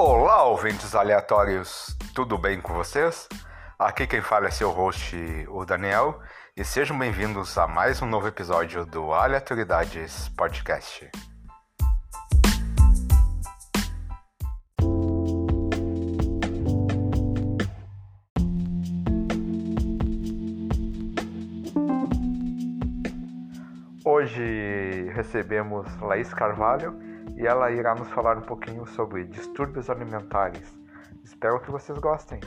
Olá, ouvintes aleatórios, tudo bem com vocês? Aqui quem fala é seu host, o Daniel, e sejam bem-vindos a mais um novo episódio do Aleatoridades Podcast. Hoje recebemos Laís Carvalho e ela irá nos falar um pouquinho sobre distúrbios alimentares. Espero que vocês gostem.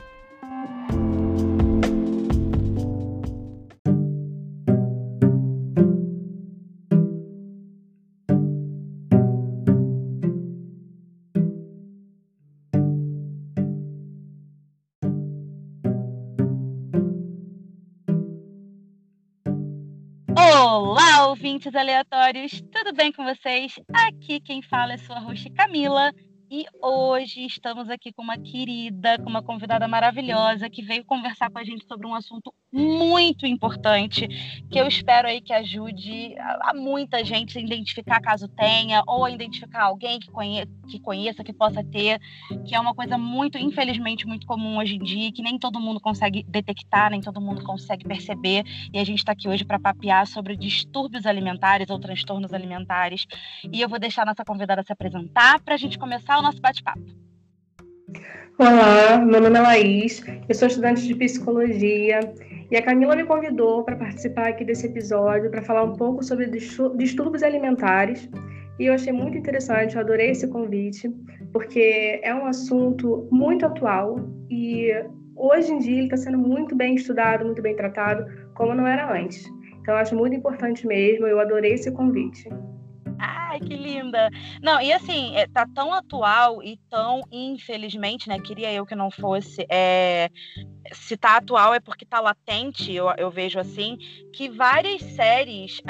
Ouvintes aleatórios, tudo bem com vocês? Aqui quem fala é sua host Camila e hoje estamos aqui com uma querida, com uma convidada maravilhosa que veio conversar com a gente sobre um assunto muito importante que eu espero aí que ajude a, muita gente a identificar caso tenha ou a identificar alguém que, conhe que conheça, que possa ter, que é uma coisa muito, infelizmente, muito comum hoje em dia, que nem todo mundo consegue detectar, nem todo mundo consegue perceber. E a gente está aqui hoje para papear sobre distúrbios alimentares ou transtornos alimentares. E eu vou deixar nossa convidada se apresentar para a gente começar o nosso bate-papo. Olá, meu nome é Laís, eu sou estudante de psicologia e a Camila me convidou para participar aqui desse episódio para falar um pouco sobre distúrbios alimentares e eu achei muito interessante, eu adorei esse convite, porque é um assunto muito atual e hoje em dia ele está sendo muito bem estudado, muito bem tratado, como não era antes. Então, acho muito importante mesmo, eu adorei esse convite. Ai, que linda! Não, e assim, é, tá tão atual e tão, infelizmente, né? Queria eu que não fosse. É, se tá atual é porque tá latente, eu, eu vejo assim, que várias séries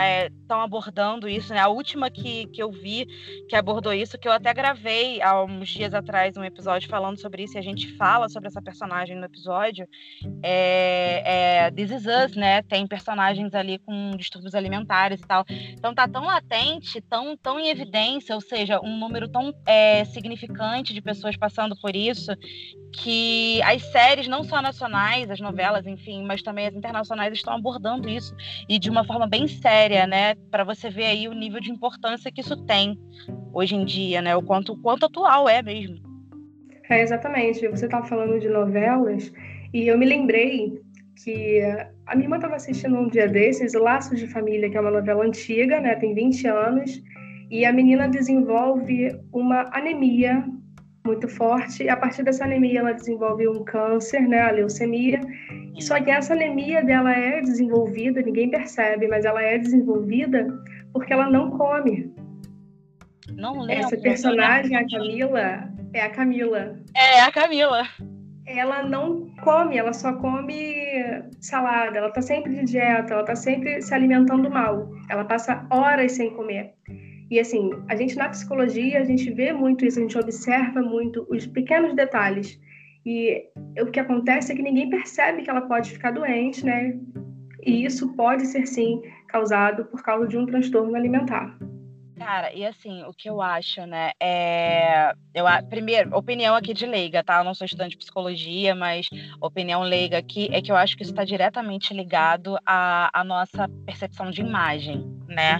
estão é, abordando isso, né? A última que, que eu vi que abordou isso, que eu até gravei há uns dias atrás um episódio falando sobre isso, e a gente fala sobre essa personagem no episódio, é, é This Is Us, né? Tem personagens ali com distúrbios alimentares e tal. Então tá tão latente, tão, tão em evidência, ou seja, um número tão é, significante de pessoas passando por isso, que as séries, não só nacionais, as novelas, enfim, mas também as internacionais estão abordando isso e de uma forma bem séria, né? Para você ver aí o nível de importância que isso tem hoje em dia, né? O quanto, o quanto atual é mesmo. É, exatamente. Você estava falando de novelas e eu me lembrei que a minha irmã estava assistindo um dia desses, Laços de Família, que é uma novela antiga, né? Tem 20 anos. E a menina desenvolve uma anemia muito forte. E a partir dessa anemia, ela desenvolve um câncer, né, a leucemia. Só que essa anemia dela é desenvolvida, ninguém percebe, mas ela é desenvolvida porque ela não come. Não lembro. Essa personagem, a Camila, é a Camila. É a Camila. Ela não come, ela só come salada, ela tá sempre de dieta, ela tá sempre se alimentando mal. Ela passa horas sem comer. E assim, a gente na psicologia, a gente vê muito isso, a gente observa muito os pequenos detalhes. E o que acontece é que ninguém percebe que ela pode ficar doente, né? E isso pode ser sim causado por causa de um transtorno alimentar. Cara, e assim, o que eu acho, né, é... Eu, primeiro, opinião aqui de leiga, tá? Eu não sou estudante de psicologia, mas opinião leiga aqui é que eu acho que isso está diretamente ligado à, à nossa percepção de imagem, né?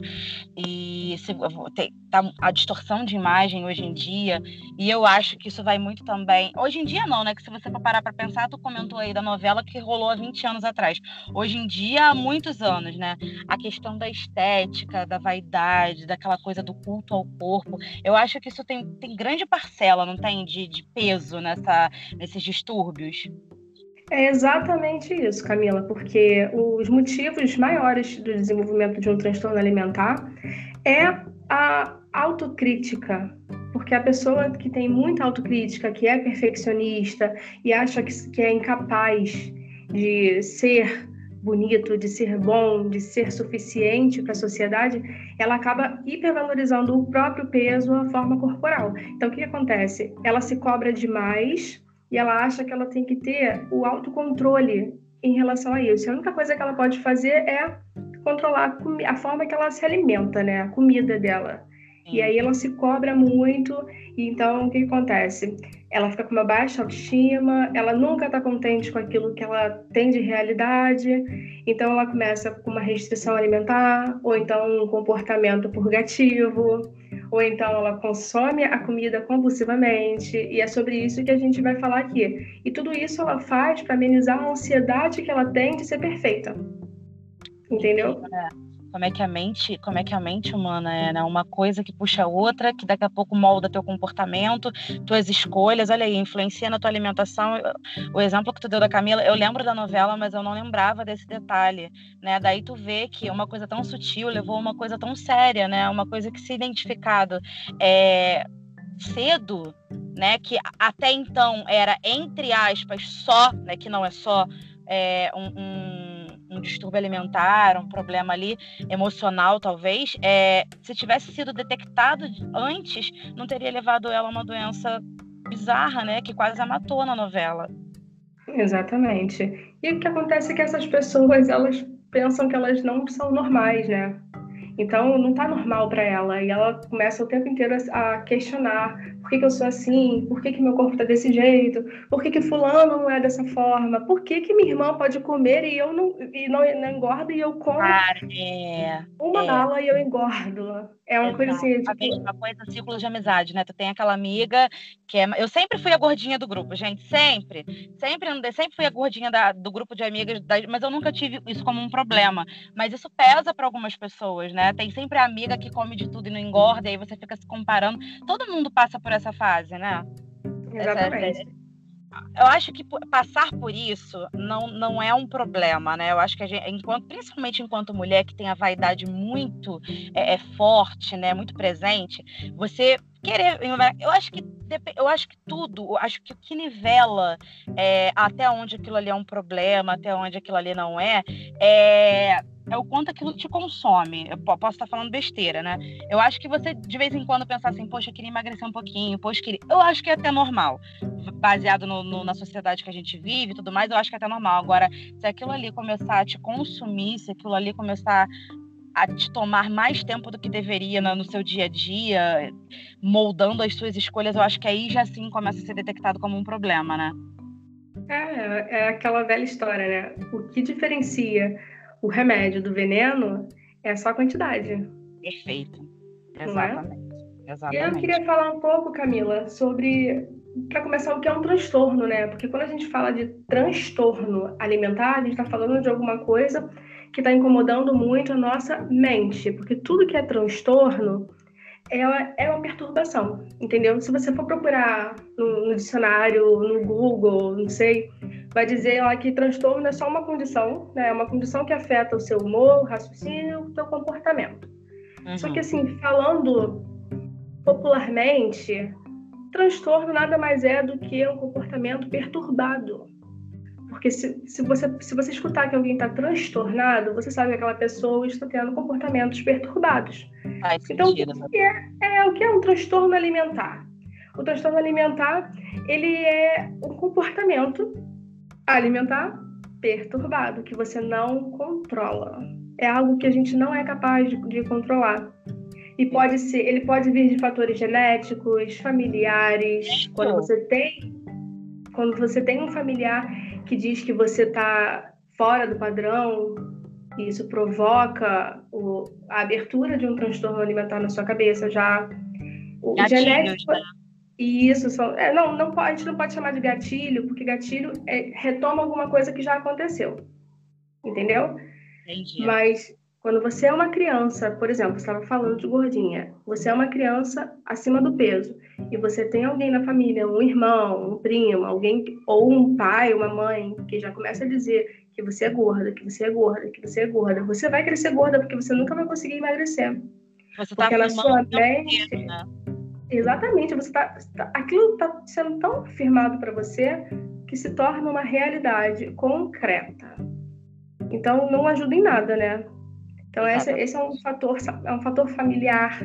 E se, tem, tá, a distorção de imagem hoje em dia, e eu acho que isso vai muito também. Hoje em dia, não, né? Que se você for parar para pensar, tu comentou aí da novela que rolou há 20 anos atrás. Hoje em dia, há muitos anos, né? A questão da estética, da vaidade, daquela coisa do culto ao corpo. Eu acho que isso tem, tem grande parcela, não tem, de, de peso nessa, nesses distúrbios. É exatamente isso, Camila, porque os motivos maiores do desenvolvimento de um transtorno alimentar é a autocrítica, porque a pessoa que tem muita autocrítica, que é perfeccionista e acha que, que é incapaz de ser bonito, de ser bom, de ser suficiente para a sociedade, ela acaba hipervalorizando o próprio peso, a forma corporal. Então, o que acontece? Ela se cobra demais e ela acha que ela tem que ter o autocontrole em relação a isso. A única coisa que ela pode fazer é controlar a forma que ela se alimenta, né? A comida dela. Sim. E aí ela se cobra muito, e então o que, que acontece? Ela fica com uma baixa autoestima, ela nunca está contente com aquilo que ela tem de realidade, então ela começa com uma restrição alimentar, ou então um comportamento purgativo, ou então ela consome a comida compulsivamente, e é sobre isso que a gente vai falar aqui. E tudo isso ela faz para amenizar a ansiedade que ela tem de ser perfeita. Entendeu? É como é que a mente, como é que a mente humana é, né? Uma coisa que puxa a outra, que daqui a pouco molda teu comportamento, tuas escolhas, olha aí, influencia na tua alimentação. O exemplo que tu deu da Camila, eu lembro da novela, mas eu não lembrava desse detalhe, né? Daí tu vê que uma coisa tão sutil levou uma coisa tão séria, né? Uma coisa que se identificado é cedo, né, que até então era entre aspas só, né, que não é só é, um um distúrbio alimentar, um problema ali emocional, talvez, é, se tivesse sido detectado antes, não teria levado ela a uma doença bizarra, né? Que quase a matou na novela. Exatamente. E o que acontece é que essas pessoas, elas pensam que elas não são normais, né? Então, não está normal para ela. E ela começa o tempo inteiro a questionar por que, que eu sou assim, por que, que meu corpo está desse jeito, por que, que fulano não é dessa forma, por que, que minha irmã pode comer e eu não, e não, não engordo e eu como ah, é, uma é. bala e eu engordo. É uma Exato. coisa assim. Tipo... A mesma coisa, ciclo de amizade, né? Tu tem aquela amiga que é. Eu sempre fui a gordinha do grupo, gente. Sempre. Sempre andei, sempre fui a gordinha da, do grupo de amigas, da... mas eu nunca tive isso como um problema. Mas isso pesa para algumas pessoas, né? Tem sempre a amiga que come de tudo e não engorda, e aí você fica se comparando. Todo mundo passa por essa fase, né? Exatamente. Essa, eu acho que passar por isso não, não é um problema, né? Eu acho que a gente, enquanto, principalmente enquanto mulher que tem a vaidade muito é, é forte, né? Muito presente, você querer. Eu acho que eu acho que tudo, eu acho que o que nivela é, até onde aquilo ali é um problema, até onde aquilo ali não é, é é o quanto aquilo te consome. Eu posso estar falando besteira, né? Eu acho que você, de vez em quando, pensar assim, poxa, eu queria emagrecer um pouquinho, poxa, queria... eu acho que é até normal. Baseado no, no, na sociedade que a gente vive e tudo mais, eu acho que é até normal. Agora, se aquilo ali começar a te consumir, se aquilo ali começar a te tomar mais tempo do que deveria no, seu dia a dia, moldando as suas escolhas, eu acho que aí já sim começa a ser detectado como um problema, né? É, é aquela velha história, né? O que diferencia o remédio do veneno é só a quantidade. Perfeito. Exatamente. É? Exatamente. E eu queria falar um pouco, Camila, sobre, para começar, o que é um transtorno, né? Porque quando a gente fala de transtorno alimentar, a gente está falando de alguma coisa que está incomodando muito a nossa mente, porque tudo que é transtorno ela é uma perturbação, entendeu? Se você for procurar no, no, dicionário, no Google, não sei, vai dizer lá que transtorno é só uma condição, né? É uma condição que afeta o seu humor, o raciocínio, o seu comportamento. Uhum. Só que assim, falando popularmente, transtorno nada mais é do que um comportamento perturbado. Porque se, se, você, se você escutar que alguém está transtornado, você sabe que aquela pessoa está tendo comportamentos perturbados. Faz então, sentido. o que é, é, o que é um transtorno alimentar? O transtorno alimentar, ele é um comportamento alimentar perturbado, que você não controla. É algo que a gente não é capaz de, de controlar. E pode ser, ele pode vir de fatores genéticos, familiares. Quando você tem, quando você tem um familiar que diz que você está fora do padrão, isso provoca o, a abertura de um transtorno alimentar na sua cabeça já. O Gatilhos, genético. Né? Isso, só, é, não, não, a gente não pode chamar de gatilho, porque gatilho é, retoma alguma coisa que já aconteceu. Entendeu? Entendi. Mas quando você é uma criança, por exemplo, você estava falando de gordinha, você é uma criança acima do peso e você tem alguém na família, um irmão, um primo, alguém ou um pai, uma mãe que já começa a dizer que você é gorda, que você é gorda, que você é gorda, você vai crescer gorda porque você nunca vai conseguir emagrecer. Você tá porque na sua mente, né? Exatamente, você tá, tá aquilo está sendo tão firmado para você que se torna uma realidade concreta. Então não ajuda em nada, né? Então esse, esse, é um fator é um fator familiar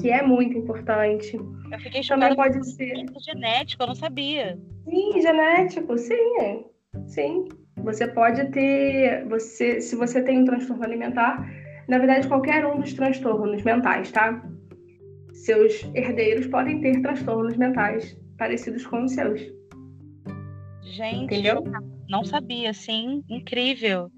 que é muito importante. Eu fiquei chocada Também pode ser genético, eu não sabia. Sim, genético, sim, sim. Você pode ter, você, se você tem um transtorno alimentar, na verdade qualquer um dos transtornos mentais, tá? Seus herdeiros podem ter transtornos mentais parecidos com os seus. Gente, Entendeu? não sabia, sim, incrível.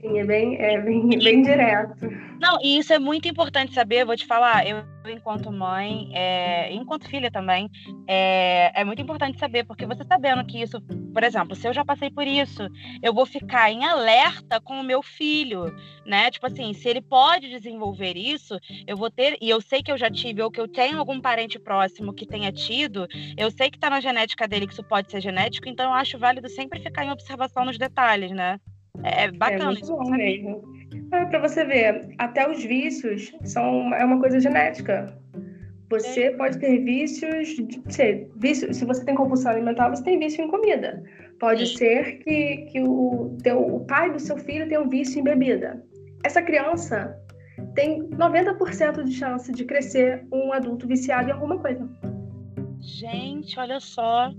Sim, é bem, é bem, bem direto. Não, e isso é muito importante saber, vou te falar, eu enquanto mãe, é, enquanto filha também, é, é muito importante saber, porque você sabendo que isso, por exemplo, se eu já passei por isso, eu vou ficar em alerta com o meu filho, né? Tipo assim, se ele pode desenvolver isso, eu vou ter, e eu sei que eu já tive, ou que eu tenho algum parente próximo que tenha tido, eu sei que tá na genética dele que isso pode ser genético, então eu acho válido sempre ficar em observação nos detalhes, né? É, é bacana. É muito bom mesmo. É, para você ver, até os vícios são é uma coisa genética. Você é. pode ter vícios, se, vício, se você tem compulsão alimentar, você tem vício em comida. Pode Sim. ser que, que o, teu, o pai do seu filho tenha um vício em bebida. Essa criança tem 90% de chance de crescer um adulto viciado em alguma coisa. Gente, olha só.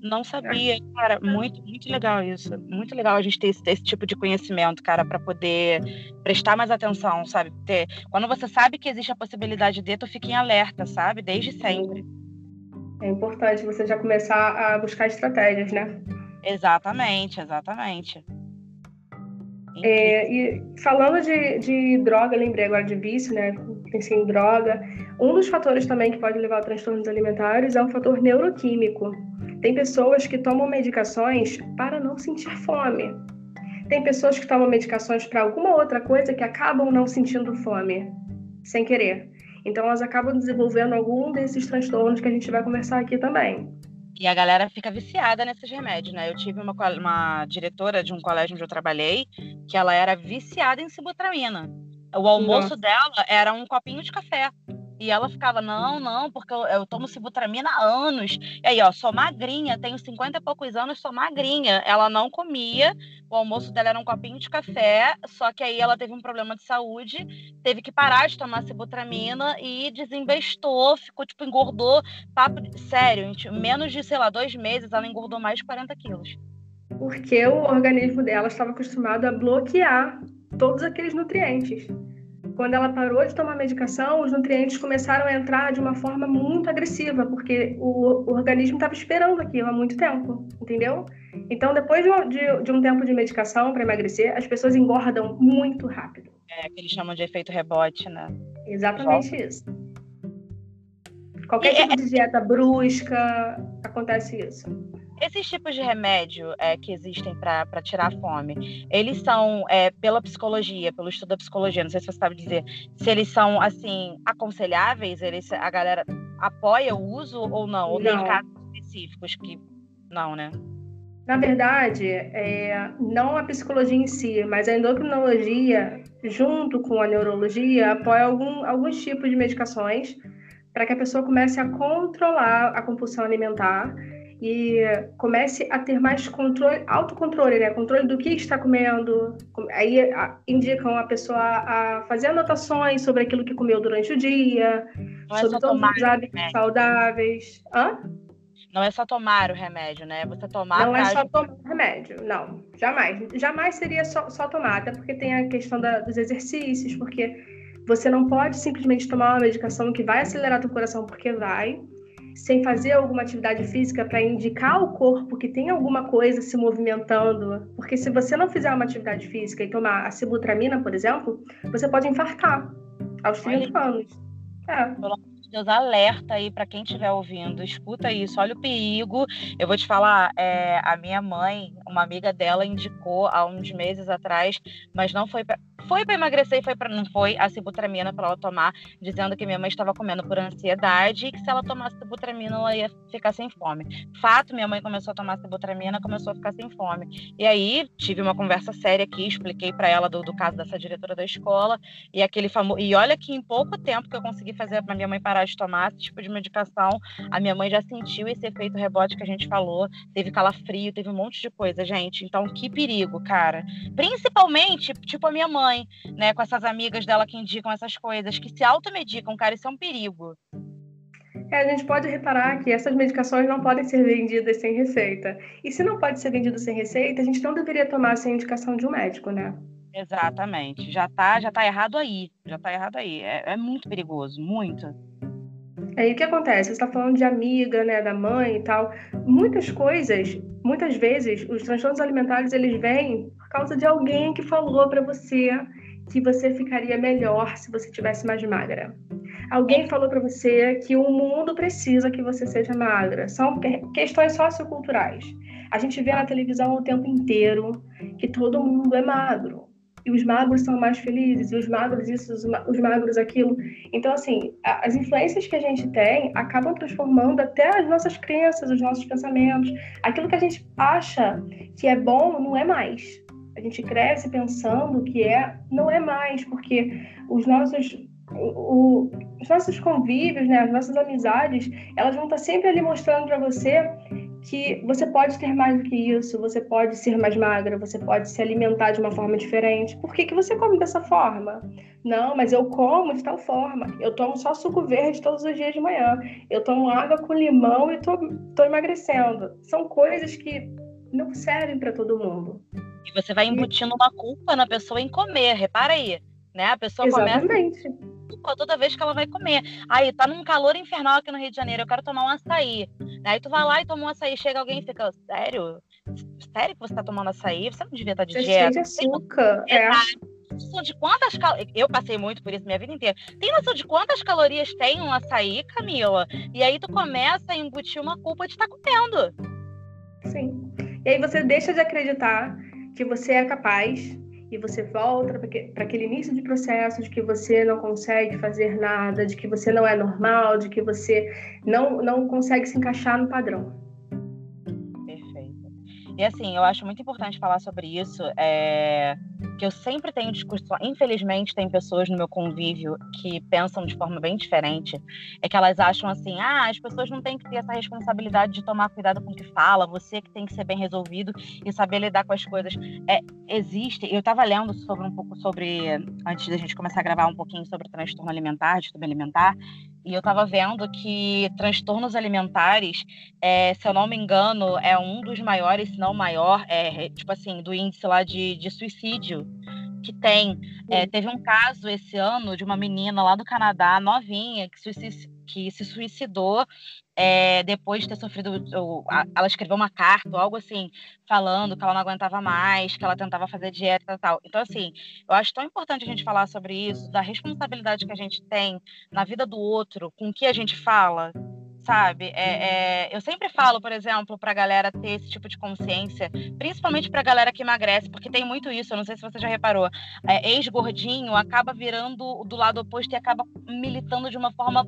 Não sabia, cara, muito, muito legal isso. Muito legal a gente ter esse, esse tipo de conhecimento, cara, para poder prestar mais atenção, sabe? Ter, quando você sabe que existe a possibilidade de, tu fica em alerta, sabe? Desde sempre. É importante você já começar a buscar estratégias, né? Exatamente, exatamente. É, e falando de, de droga, lembrei agora de vício, né? Pensei em droga. Um dos fatores também que pode levar a transtornos alimentares é um fator neuroquímico. Tem pessoas que tomam medicações para não sentir fome. Tem pessoas que tomam medicações para alguma outra coisa que acabam não sentindo fome, sem querer. Então elas acabam desenvolvendo algum desses transtornos que a gente vai conversar aqui também. E a galera fica viciada nesses remédios, né? Eu tive uma, uma diretora de um colégio onde eu trabalhei que ela era viciada em sibutramina. O almoço Nossa. dela era um copinho de café. E ela ficava, não, não, porque eu, eu tomo sibutramina há anos. E aí, ó, sou magrinha, tenho 50 e poucos anos, sou magrinha. Ela não comia, o almoço dela era um copinho de café, só que aí ela teve um problema de saúde, teve que parar de tomar sibutramina e desinvestou, ficou, tipo, engordou, papo, sério, gente, menos de, sei lá, dois meses, ela engordou mais de 40 quilos. Porque o organismo dela estava acostumado a bloquear todos aqueles nutrientes quando ela parou de tomar medicação, os nutrientes começaram a entrar de uma forma muito agressiva, porque o, o organismo estava esperando aquilo há muito tempo, entendeu? Então, depois de, de, de um tempo de medicação para emagrecer, as pessoas engordam muito rápido. É, que eles chamam de efeito rebote, né? Exatamente Volta. isso. Qualquer tipo de dieta brusca, acontece isso. Esses tipos de remédio é, que existem para tirar a fome, eles são é, pela psicologia, pelo estudo da psicologia, não sei se você sabe dizer, se eles são, assim, aconselháveis, eles, a galera apoia o uso ou não? Ou não. tem casos específicos que não, né? Na verdade, é, não a psicologia em si, mas a endocrinologia, junto com a neurologia, apoia algum, alguns tipos de medicações para que a pessoa comece a controlar a compulsão alimentar e comece a ter mais controle, autocontrole, né? Controle do que está comendo. Aí a, indicam a pessoa a fazer anotações sobre aquilo que comeu durante o dia, Não é sobre é todos os hábitos saudáveis. Hã? Não é só tomar o remédio, né? Você tomar. Não é só tomar o remédio, não. Jamais. Jamais seria só, só tomar, até porque tem a questão da, dos exercícios, porque você não pode simplesmente tomar uma medicação que vai acelerar teu coração, porque vai sem fazer alguma atividade física para indicar ao corpo que tem alguma coisa se movimentando. Porque se você não fizer uma atividade física e tomar a sibutramina, por exemplo, você pode infartar aos 30 Olha. anos. É. Deus, alerta aí para quem estiver ouvindo. Escuta isso, olha o perigo. Eu vou te falar, é, a minha mãe, uma amiga dela indicou há uns meses atrás, mas não foi pra, foi para emagrecer e foi para não foi a sibutramina para ela tomar, dizendo que minha mãe estava comendo por ansiedade e que se ela tomasse sibutramina ela ia ficar sem fome. Fato, minha mãe começou a tomar sibutramina, começou a ficar sem fome. E aí tive uma conversa séria aqui, expliquei para ela do, do, caso dessa diretora da escola e aquele famoso e olha que em pouco tempo que eu consegui fazer para minha mãe parar de tomar esse tipo de medicação, a minha mãe já sentiu esse efeito rebote que a gente falou, teve calafrio, teve um monte de coisa, gente. Então que perigo, cara. Principalmente, tipo a minha mãe mãe, né, com essas amigas dela que indicam essas coisas, que se automedicam, cara, isso é um perigo. É, a gente pode reparar que essas medicações não podem ser vendidas sem receita. E se não pode ser vendido sem receita, a gente não deveria tomar sem indicação de um médico, né? Exatamente. Já tá, já tá errado aí. Já tá errado aí. É, é muito perigoso, muito. Aí o que acontece? Você está falando de amiga, né, da mãe e tal. Muitas coisas, muitas vezes, os transtornos alimentares eles vêm por causa de alguém que falou para você que você ficaria melhor se você tivesse mais magra. Alguém falou para você que o mundo precisa que você seja magra. São questões socioculturais. A gente vê na televisão o tempo inteiro que todo mundo é magro. E os magros são mais felizes, e os magros isso, os magros aquilo. Então, assim, as influências que a gente tem acabam transformando até as nossas crenças, os nossos pensamentos. Aquilo que a gente acha que é bom não é mais. A gente cresce pensando que é, não é mais, porque os nossos o, os nossos convívios, né, as nossas amizades, elas vão estar sempre ali mostrando para você que você pode ter mais do que isso, você pode ser mais magra, você pode se alimentar de uma forma diferente. Por que, que você come dessa forma? Não, mas eu como de tal forma. Eu tomo só suco verde todos os dias de manhã. Eu tomo água com limão e tô, tô emagrecendo. São coisas que não servem para todo mundo. E você vai embutindo uma culpa na pessoa em comer, repara aí. Né? A pessoa Exatamente. começa toda vez que ela vai comer. Aí, tá num calor infernal aqui no Rio de Janeiro, eu quero tomar um açaí. Aí tu vai lá e toma um açaí, chega alguém e fica, sério? Sério que você tá tomando açaí? Você não devia estar de você dieta. de açúcar, é. noção de quantas calorias. Eu passei muito por isso minha vida inteira. Tem noção de quantas calorias tem um açaí, Camila? E aí tu começa a embutir uma culpa de estar tá comendo. Sim. E aí você deixa de acreditar que você é capaz e você volta para aquele início de processo de que você não consegue fazer nada, de que você não é normal, de que você não, não consegue se encaixar no padrão. E assim, eu acho muito importante falar sobre isso, é, que eu sempre tenho discussão. Infelizmente, tem pessoas no meu convívio que pensam de forma bem diferente. É que elas acham assim: ah, as pessoas não têm que ter essa responsabilidade de tomar cuidado com o que fala, você que tem que ser bem resolvido e saber lidar com as coisas. É, existe. Eu estava lendo sobre um pouco sobre, antes da gente começar a gravar um pouquinho sobre transtorno alimentar, distúrbio alimentar, e eu estava vendo que transtornos alimentares, é, se eu não me engano, é um dos maiores, se não maior, é, tipo assim, do índice lá de, de suicídio que tem. É, teve um caso esse ano de uma menina lá do Canadá, novinha, que, suic que se suicidou é, depois de ter sofrido. Ou, a, ela escreveu uma carta ou algo assim, falando que ela não aguentava mais, que ela tentava fazer dieta e tal. Então, assim, eu acho tão importante a gente falar sobre isso, da responsabilidade que a gente tem na vida do outro, com o que a gente fala sabe? É, é, eu sempre falo, por exemplo, para a galera ter esse tipo de consciência, principalmente para a galera que emagrece, porque tem muito isso, eu não sei se você já reparou. É, Ex-gordinho acaba virando do lado oposto e acaba militando de uma forma,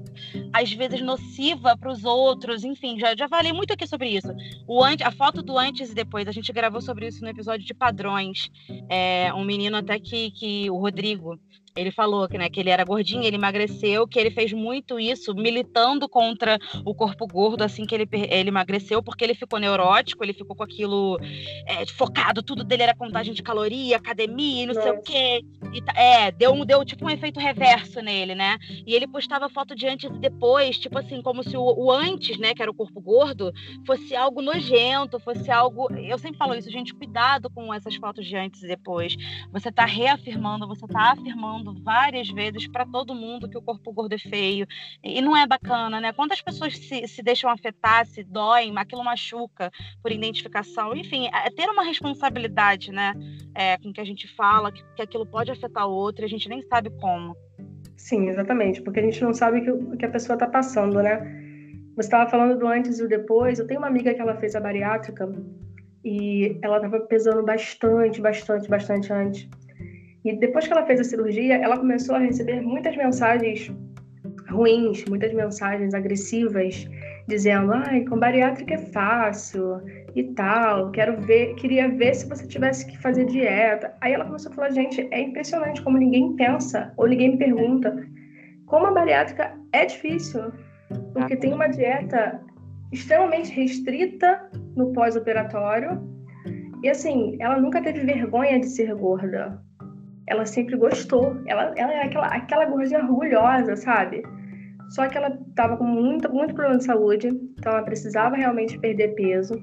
às vezes, nociva para os outros. Enfim, já, já falei muito aqui sobre isso. O antes, a foto do antes e depois, a gente gravou sobre isso no episódio de padrões. É, um menino até que, que o Rodrigo ele falou que, né, que ele era gordinho, ele emagreceu, que ele fez muito isso militando contra o corpo gordo assim que ele, ele emagreceu, porque ele ficou neurótico, ele ficou com aquilo é, focado, tudo dele era contagem de caloria, academia e não sei o quê. E, é, deu, deu tipo um efeito reverso nele, né? E ele postava foto de antes e depois, tipo assim, como se o, o antes, né, que era o corpo gordo, fosse algo nojento, fosse algo. Eu sempre falo isso, gente, cuidado com essas fotos de antes e depois. Você tá reafirmando, você tá afirmando falando várias vezes para todo mundo que o corpo gordo é feio. E não é bacana, né? Quantas pessoas se, se deixam afetar, se doem, aquilo machuca por identificação. Enfim, é ter uma responsabilidade, né? É, com que a gente fala, que, que aquilo pode afetar o outro e a gente nem sabe como. Sim, exatamente, porque a gente não sabe o que, que a pessoa está passando, né? Você estava falando do antes e o depois. Eu tenho uma amiga que ela fez a bariátrica e ela estava pesando bastante, bastante, bastante antes. E depois que ela fez a cirurgia, ela começou a receber muitas mensagens ruins, muitas mensagens agressivas, dizendo: "Ai, com bariátrica é fácil e tal. Quero ver, queria ver se você tivesse que fazer dieta". Aí ela começou a falar: "Gente, é impressionante como ninguém pensa ou ninguém pergunta como a bariátrica é difícil, porque tem uma dieta extremamente restrita no pós-operatório. E assim, ela nunca teve vergonha de ser gorda ela sempre gostou. Ela, ela é aquela, aquela gordinha orgulhosa, sabe? Só que ela estava com muito, muito problema de saúde, então ela precisava realmente perder peso.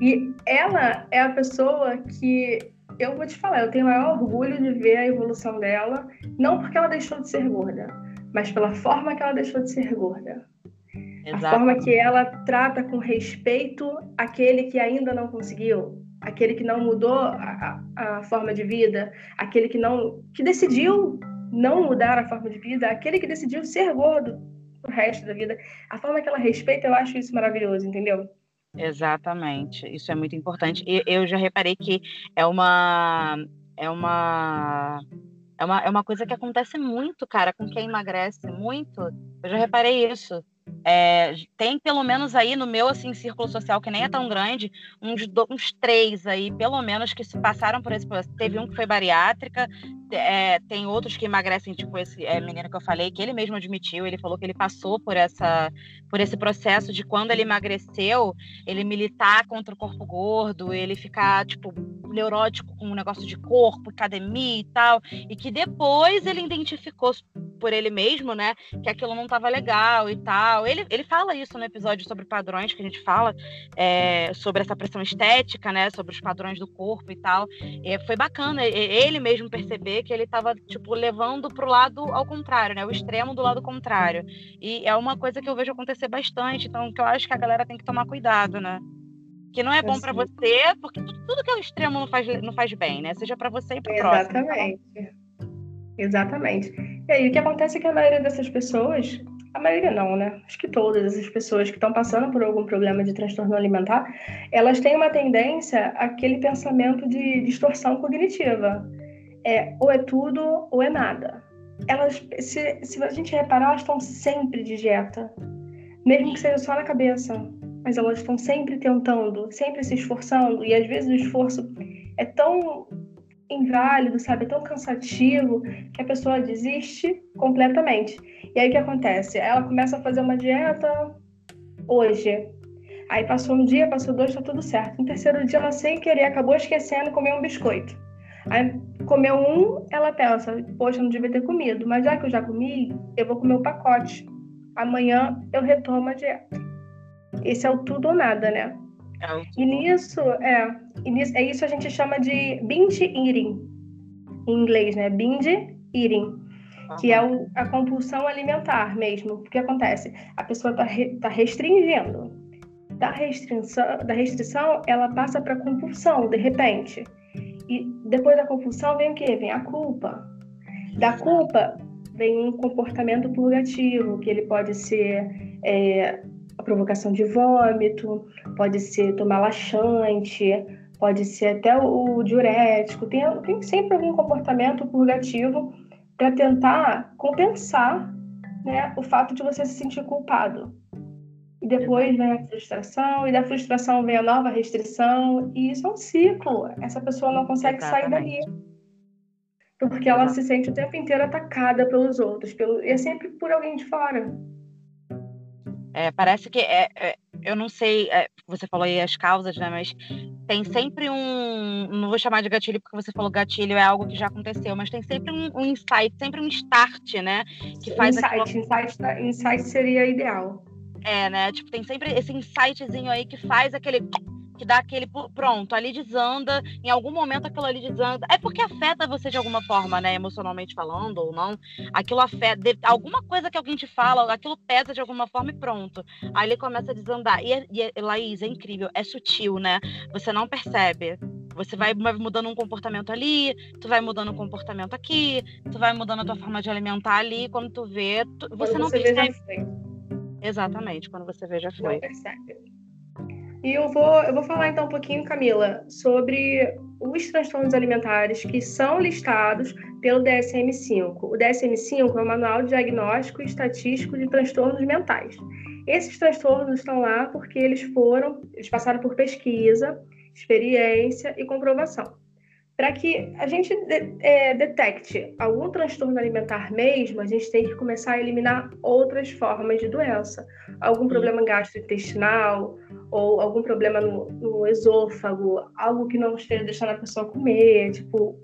E ela é a pessoa que eu vou te falar, eu tenho o maior orgulho de ver a evolução dela, não porque ela deixou de ser gorda, mas pela forma que ela deixou de ser gorda. Exato. A forma que ela trata com respeito aquele que ainda não conseguiu, aquele que não mudou a, a, forma de vida, aquele que não que decidiu não mudar a forma de vida, aquele que decidiu ser gordo o resto da vida. A forma que ela respeita, eu acho isso maravilhoso, entendeu? Exatamente, isso é muito importante. E eu já reparei que é uma é uma é uma, é uma coisa que acontece muito, cara, com quem emagrece muito. Eu já reparei isso. É, tem pelo menos aí no meu assim círculo social que nem é tão grande uns, uns três aí pelo menos que se passaram por esse processo. Teve um que foi bariátrica é, tem outros que emagrecem tipo esse é, menino que eu falei que ele mesmo admitiu ele falou que ele passou por essa por esse processo de quando ele emagreceu ele militar contra o corpo gordo ele ficar tipo neurótico com um negócio de corpo academia e tal e que depois ele identificou por ele mesmo né que aquilo não estava legal e tal. ele ele, ele fala isso no episódio sobre padrões, que a gente fala é, sobre essa pressão estética, né? Sobre os padrões do corpo e tal. Foi bacana ele mesmo perceber que ele estava, tipo, levando para o lado ao contrário, né? O extremo do lado contrário. E é uma coisa que eu vejo acontecer bastante, então que eu acho que a galera tem que tomar cuidado, né? que não é bom para você, porque tudo, que é o extremo não faz, não faz bem, né? Seja para você e para o próximo. Exatamente. Exatamente. E aí, o que acontece é que a maioria dessas pessoas a maioria não, né? Acho que todas essas pessoas que estão passando por algum problema de transtorno alimentar, elas têm uma tendência àquele pensamento de distorção cognitiva. É, ou é tudo ou é nada. Elas, se, se a gente reparar, elas estão sempre de dieta, mesmo que seja só na cabeça. Mas elas estão sempre tentando, sempre se esforçando, e às vezes o esforço é tão inválido, sabe? É tão cansativo que a pessoa desiste completamente. E aí o que acontece? Ela começa a fazer uma dieta hoje. Aí passou um dia, passou dois, tá tudo certo. No terceiro dia, ela sem querer acabou esquecendo comeu um biscoito. Aí comeu um, ela pensa, poxa, não devia ter comido, mas já que eu já comi, eu vou comer o pacote. Amanhã eu retomo a dieta. Esse é o tudo ou nada, né? É e nisso, é, e nisso, é isso a gente chama de binge eating, em inglês, né? Binge eating, que é o, a compulsão alimentar mesmo. O que acontece? A pessoa está re, tá restringindo. Da restrição, da restrição, ela passa para compulsão, de repente. E depois da compulsão vem o quê? Vem a culpa. Da culpa vem um comportamento purgativo, que ele pode ser é, provocação de vômito, pode ser tomar laxante, pode ser até o, diurético, tem, tem sempre algum comportamento purgativo para tentar compensar né, o fato de você se sentir culpado. E depois vem a frustração, e da frustração vem a nova restrição, e isso é um ciclo. Essa pessoa não consegue Exatamente. sair dali. Porque ela se sente o tempo inteiro atacada pelos outros, pelo, e é sempre por alguém de fora. É, parece que é, é, eu não sei, é, você falou aí as causas, né? Mas tem sempre um, não vou chamar de gatilho porque você falou gatilho é algo que já aconteceu, mas tem sempre um, um insight, sempre um start, né? Que faz insight, aquilo... insight, tá, insight seria ideal. É, né? Tipo, tem sempre esse insightzinho aí que faz aquele que dá aquele pronto, ali desanda, em algum momento aquilo ali desanda. É porque afeta você de alguma forma, né, emocionalmente falando ou não. Aquilo afeta, de, alguma coisa que alguém te fala, aquilo pesa de alguma forma e pronto. Aí ele começa a desandar. E, é, e é, Laís, é incrível, é sutil, né? Você não percebe. Você vai, vai mudando um comportamento ali, tu vai mudando um comportamento aqui, tu vai mudando a tua forma de alimentar ali, quando tu vê, tu, você quando não você percebe. Exatamente, quando você vê já foi. Não percebe. E eu vou, eu vou falar então um pouquinho, Camila, sobre os transtornos alimentares que são listados pelo DSM-5. O DSM-5 é o Manual Diagnóstico e Estatístico de Transtornos Mentais. Esses transtornos estão lá porque eles foram, eles passaram por pesquisa, experiência e comprovação. Para que a gente de, é, detecte algum transtorno alimentar mesmo, a gente tem que começar a eliminar outras formas de doença. Algum problema gastrointestinal, ou algum problema no, no esôfago, algo que não esteja deixando a pessoa comer, tipo,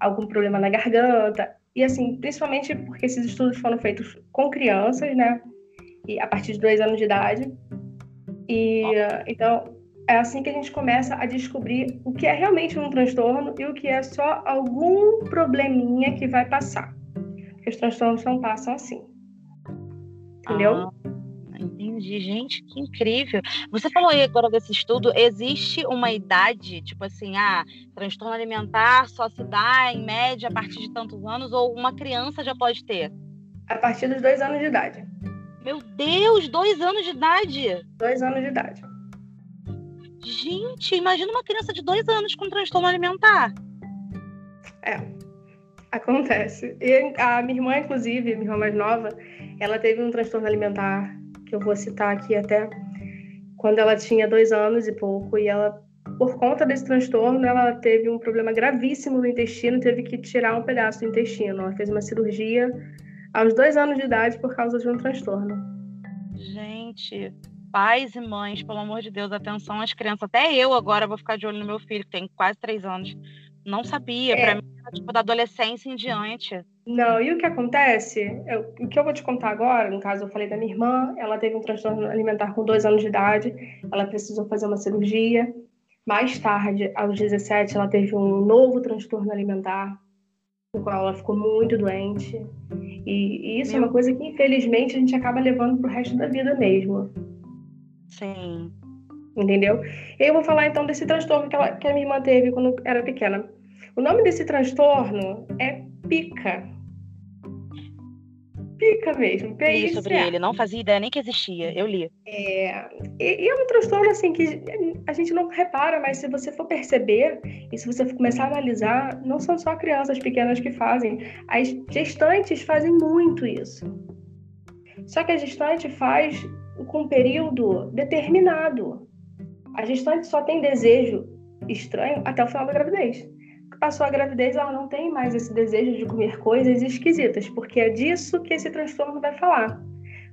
algum problema na garganta. E assim, principalmente porque esses estudos foram feitos com crianças, né? E a partir de dois anos de idade. E então é assim que a gente começa a descobrir o que é realmente um transtorno e o que é só algum probleminha que vai passar. Porque os transtornos não passam assim. Entendeu? Ah, Entendi, gente, que incrível. Você falou aí agora desse estudo, existe uma idade, tipo assim, ah, transtorno alimentar só se dá em média a partir de tantos anos, ou uma criança já pode ter? A partir dos dois anos de idade. Meu Deus, dois anos de idade? Dois anos de idade. Gente, imagina uma criança de dois anos com transtorno alimentar. É, acontece. E a minha irmã, inclusive, minha irmã mais nova, ela teve um transtorno alimentar, que eu vou citar aqui até, quando ela tinha dois anos e pouco, e ela, por conta desse transtorno, ela teve um problema gravíssimo no intestino, teve que tirar um pedaço do intestino. Ela fez uma cirurgia aos dois anos de idade por causa de um transtorno. Gente, pais e mães, pelo amor de Deus, atenção às crianças. Até eu agora vou ficar de olho no meu filho, que tem quase três anos. Não sabia, é. para mim era tipo da adolescência em diante. Não, e o que acontece? Eu, o que eu vou te contar agora, no caso eu falei da minha irmã, ela teve um transtorno alimentar com dois anos de idade, ela precisou fazer uma cirurgia. Mais tarde, aos 17, ela teve um novo transtorno alimentar, no qual ela ficou muito doente. E, e isso Meu... é uma coisa que, infelizmente, a gente acaba levando pro resto da vida mesmo. Sim. Entendeu? Eu vou falar então desse transtorno que, ela, que a minha irmã teve quando era pequena. O nome desse transtorno é pica. Pica mesmo. Li sobre ele, não fazia ideia nem que existia. Eu li. É, e, e, é um transtorno assim que a gente não repara, mas se você for perceber e se você for começar a analisar, não são só crianças pequenas que fazem. As gestantes fazem muito isso. Só que a gestante faz com um período determinado. A gestante só tem desejo estranho até o final da gravidez. Passou a gravidez, ela não tem mais esse desejo de comer coisas esquisitas, porque é disso que esse transtorno vai falar.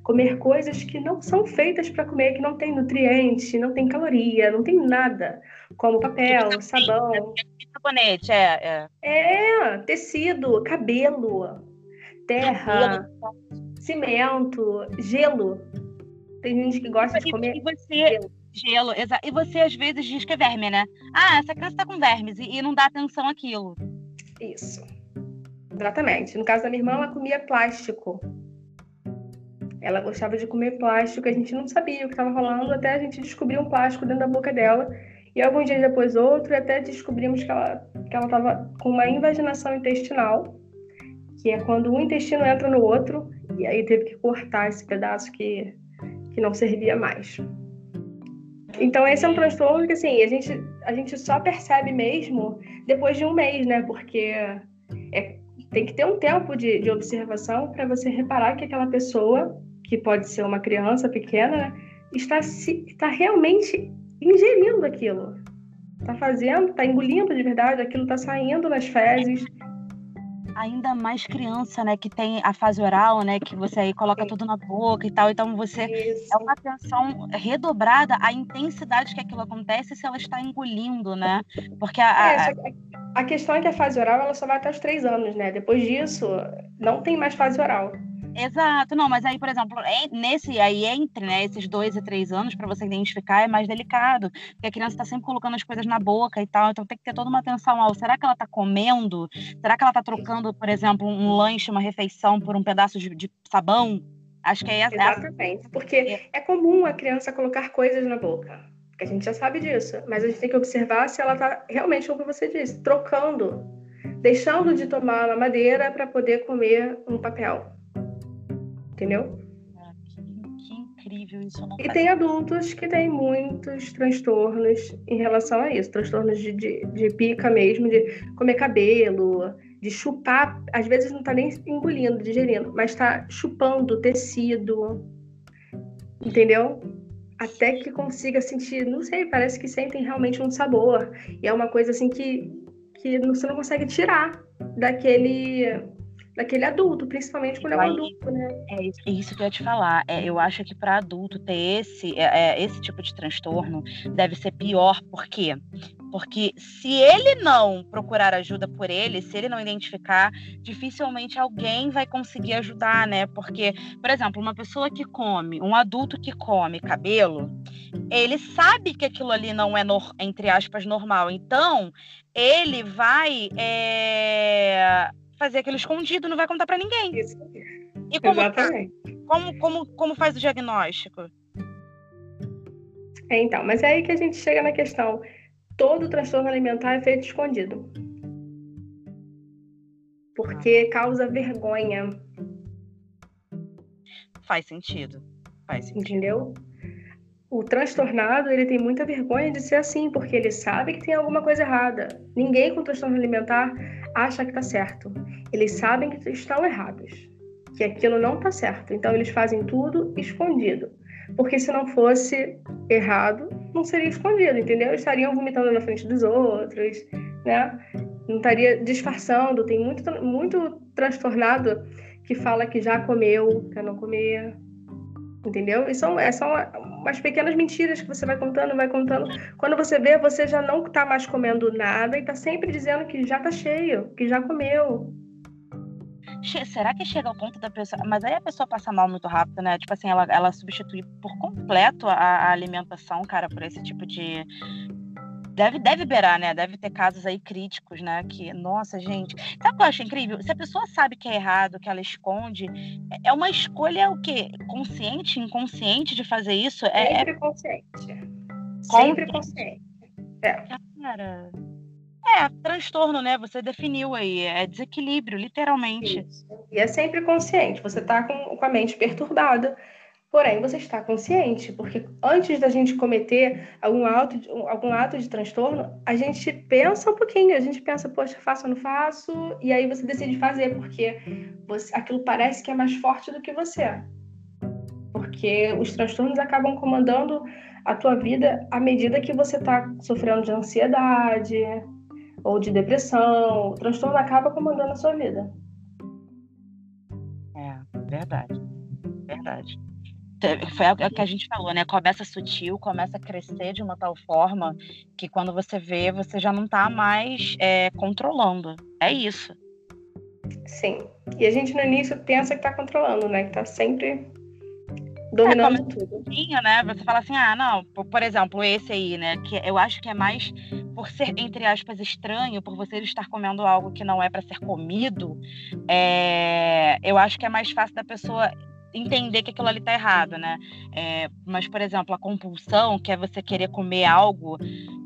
Comer coisas que não são feitas para comer, que não tem nutriente, não tem caloria, não tem nada, como papel, sabão. Sabonete, é, é. É, tecido, cabelo, terra, cimento, gelo. Tem gente que gosta de comer. E você, gelo, exa e você às vezes diz que é verme, né? Ah, essa criança tá com vermes e, e não dá atenção àquilo. Isso. Exatamente. No caso da minha irmã, ela comia plástico. Ela gostava de comer plástico, a gente não sabia o que estava rolando, até a gente descobriu um plástico dentro da boca dela. E alguns dias depois outro, e até descobrimos que ela que ela estava com uma invaginação intestinal, que é quando um intestino entra no outro, e aí teve que cortar esse pedaço que, que não servia mais. Então esse é um transtorno que assim, a gente, a gente só percebe mesmo depois de um mês, né? Porque é, tem que ter um tempo de, de observação para você reparar que aquela pessoa, que pode ser uma criança pequena, né, está, se, está realmente ingerindo aquilo. Está fazendo, está engolindo de verdade, aquilo está saindo nas fezes ainda mais criança, né, que tem a fase oral, né, que você aí coloca tudo na boca e tal. Então você Isso. é uma atenção redobrada à intensidade que aquilo acontece se ela está engolindo, né? Porque a, a... É, a questão é que a fase oral ela só vai até os três anos, né? Depois disso, não tem mais fase oral. Exato, não, mas aí, por exemplo, nesse aí entre né, esses dois e três anos, para você identificar, é mais delicado, porque a criança está sempre colocando as coisas na boca e tal, então tem que ter toda uma atenção ao será que ela está comendo? Será que ela está trocando, por exemplo, um lanche, uma refeição por um pedaço de, de sabão? Acho que é essa. Exatamente, porque é. é comum a criança colocar coisas na boca. A gente já sabe disso, mas a gente tem que observar se ela está realmente, como você disse, trocando, deixando de tomar a madeira para poder comer um papel entendeu? Ah, que, que, incrível isso. Não e tem adultos que têm muitos transtornos em relação a isso, transtornos de, de, de pica mesmo, de comer cabelo, de chupar, às vezes não está nem engolindo, digerindo, mas está chupando tecido, entendeu? Até que consiga sentir, não sei, parece que sentem realmente um sabor. E é uma coisa assim que, que você não consegue tirar daquele daquele adulto, principalmente quando é um adulto, né? É isso, é isso que eu ia te falar. É, eu acho que para adulto ter esse, é, é, esse tipo de transtorno deve ser pior, por quê? Porque se ele não procurar ajuda por ele, se ele não identificar, dificilmente alguém vai conseguir ajudar, né? Porque, por exemplo, uma pessoa que come, um adulto que come cabelo, ele sabe que aquilo ali não é, entre aspas, normal. Então, ele vai é, fazer aquilo escondido, não vai contar para ninguém. Isso. E como, Exatamente. Como, como, como faz o diagnóstico? É, então, mas é aí que a gente chega na questão. Todo transtorno alimentar é feito escondido. Porque causa vergonha. Faz sentido. Faz sentido. Entendeu? O transtornado, ele tem muita vergonha de ser assim, porque ele sabe que tem alguma coisa errada. Ninguém com transtorno alimentar acha que está certo. Eles sabem que estão errados, que aquilo não está certo. Então eles fazem tudo escondido. Porque se não fosse errado, não seria escondido, entendeu? Estariam vomitando na frente dos outros, né? Não estaria disfarçando. Tem muito, muito transtornado que fala que já comeu, quer não comer, entendeu? E são, é, são umas pequenas mentiras que você vai contando, vai contando. Quando você vê, você já não está mais comendo nada e está sempre dizendo que já está cheio, que já comeu. Será que chega ao ponto da pessoa. Mas aí a pessoa passa mal muito rápido, né? Tipo assim, ela, ela substitui por completo a, a alimentação, cara, por esse tipo de, deve, deve berar, né? Deve ter casos aí críticos, né? Que, nossa, gente. Sabe o que eu acho incrível? Se a pessoa sabe que é errado, que ela esconde, é uma escolha o quê? Consciente, inconsciente de fazer isso? É, é Sempre é... consciente. Sempre consciente. É. Cara. É, transtorno, né? Você definiu aí. É desequilíbrio, literalmente. Isso. E é sempre consciente. Você tá com, com a mente perturbada Porém, você está consciente, porque antes da gente cometer algum ato, algum ato de transtorno, a gente pensa um pouquinho, a gente pensa, poxa, faço ou não faço, e aí você decide fazer, porque você, aquilo parece que é mais forte do que você. Porque os transtornos acabam comandando a tua vida à medida que você está sofrendo de ansiedade ou de depressão. O transtorno acaba comandando a sua vida. É, verdade. Verdade foi o que a gente falou, né? Começa sutil, começa a crescer de uma tal forma que quando você vê, você já não está mais é, controlando. É isso. Sim. E a gente no início pensa que está controlando, né? Que está sempre dominando é, tudo. Né? Você fala assim, ah, não, por, por, exemplo, esse aí, né? Que eu acho que é mais por ser, entre aspas, estranho, por você estar comendo algo que não é para ser comido, é, eu acho que é mais fácil da pessoa entender que aquilo ali está errado, né? É, mas, por exemplo, a compulsão, que é você querer comer algo.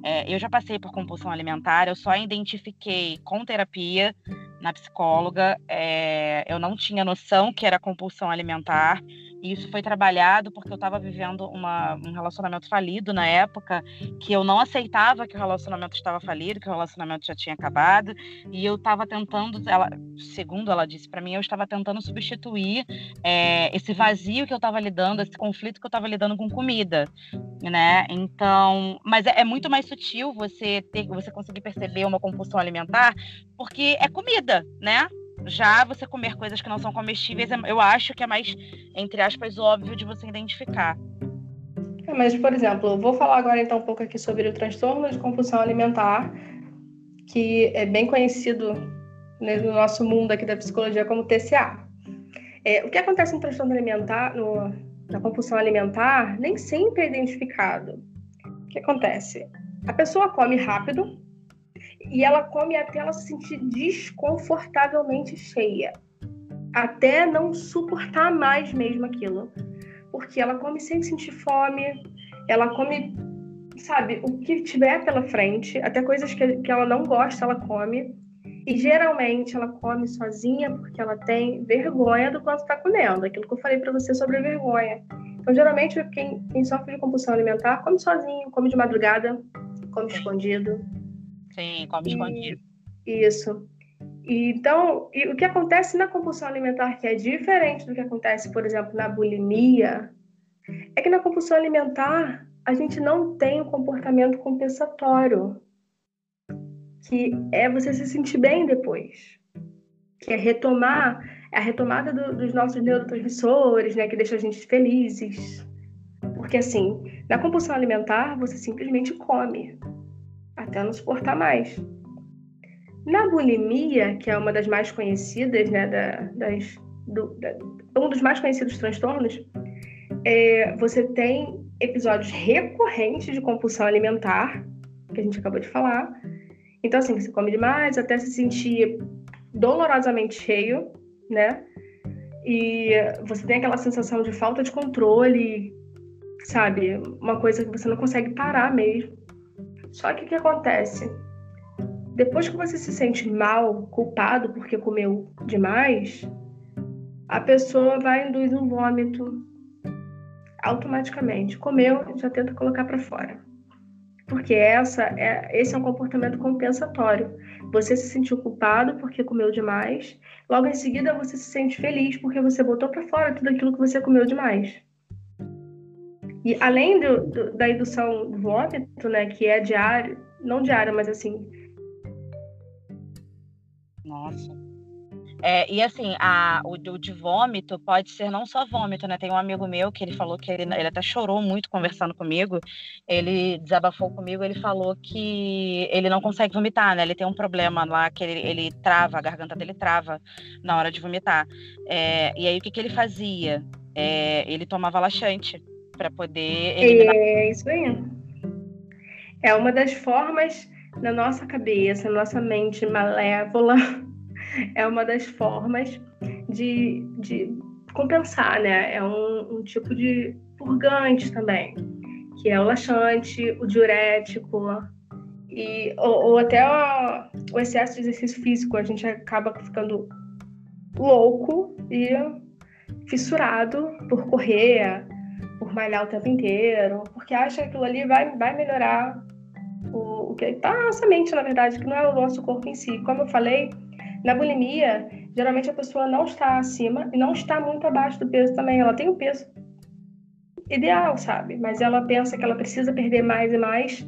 É, eu já passei por compulsão alimentar, eu só identifiquei com terapia na psicóloga. É, eu não tinha noção que era compulsão alimentar. E isso foi trabalhado porque eu estava vivendo uma, um relacionamento falido na época, que eu não aceitava que o relacionamento estava falido, que o relacionamento já tinha acabado, e eu estava tentando, ela, segundo ela disse para mim, eu estava tentando substituir é, esse vazio que eu estava lidando, esse conflito que eu estava lidando com comida, né? Então, mas é, é muito mais sutil você ter, você conseguir perceber uma compulsão alimentar, porque é comida, né? Já você comer coisas que não são comestíveis, é, eu acho que é mais, entre aspas, óbvio de você identificar. É, mas, por exemplo, vou falar agora então um pouco aqui sobre o transtorno de compulsão alimentar, que é bem conhecido né, no nosso mundo aqui da psicologia como TCA. É, o que acontece no transtorno alimentar, no, na compulsão alimentar, nem sempre é identificado. O que acontece? A pessoa come rápido, e ela come até ela se sentir desconfortavelmente cheia, até não suportar mais mesmo aquilo, porque ela come sem sentir fome, ela come, sabe, o que tiver pela frente, até coisas que, que ela não gosta, ela come. E geralmente ela come sozinha porque ela tem vergonha do quanto está comendo, aquilo que eu falei para você sobre vergonha. Então, geralmente, quem, quem sofre de compulsão alimentar come sozinho, come de madrugada, come escondido, Sim, come escondido. Isso. E, então, e o que acontece na compulsão alimentar, que é diferente do que acontece, por exemplo, na bulimia, é que na compulsão alimentar a gente não tem o um comportamento compensatório, que é você se sentir bem depois, que é retomar, é a retomada do, dos nossos neurotransmissores, né, que deixa a gente felizes. Porque assim, na compulsão alimentar você simplesmente come, até não suportar mais. Na bulimia, que é uma das mais conhecidas, né, da, das, do, da, um dos mais conhecidos transtornos, é, você tem episódios recorrentes de compulsão alimentar, que a gente acabou de falar. Então, assim, você come demais até se sentir dolorosamente cheio, né? e você tem aquela sensação de falta de controle, sabe? Uma coisa que você não consegue parar mesmo. Só que o que acontece? Depois que você se sente mal, culpado porque comeu demais, a pessoa vai induzir um vômito automaticamente. Comeu, já tenta colocar para fora. Porque essa é, esse é um comportamento compensatório. Você se sentiu culpado porque comeu demais, logo em seguida você se sente feliz porque você botou para fora tudo aquilo que você comeu demais. E além do, do, da indução do vômito, né, que é diário, não diária, mas assim. Nossa. É, e assim, a, o, o, de vômito pode ser não só vômito, né? Tem um amigo meu que ele falou que ele, ele até chorou muito conversando comigo. Ele desabafou comigo, ele falou que ele não consegue vomitar, né? Ele tem um problema lá que ele, ele trava, a garganta dele trava na hora de vomitar. É, e aí o que, que ele fazia? É, ele tomava laxante para poder eliminar. É isso aí. É uma das formas na nossa cabeça, na nossa mente malévola, é uma das formas de, de compensar, né? É um, um tipo de purgante também, que é o laxante, o diurético, e, ou, ou até o, o, excesso de exercício físico, a gente acaba ficando louco e fissurado por correr, por malhar o tempo inteiro, porque acha que aquilo ali vai, vai melhorar o, o que está na nossa mente, na verdade, que não é o nosso corpo em si. Como eu falei, na bulimia, geralmente a pessoa não está acima e não está muito abaixo do peso também. Ela tem o peso ideal, sabe? Mas ela pensa que ela precisa perder mais e mais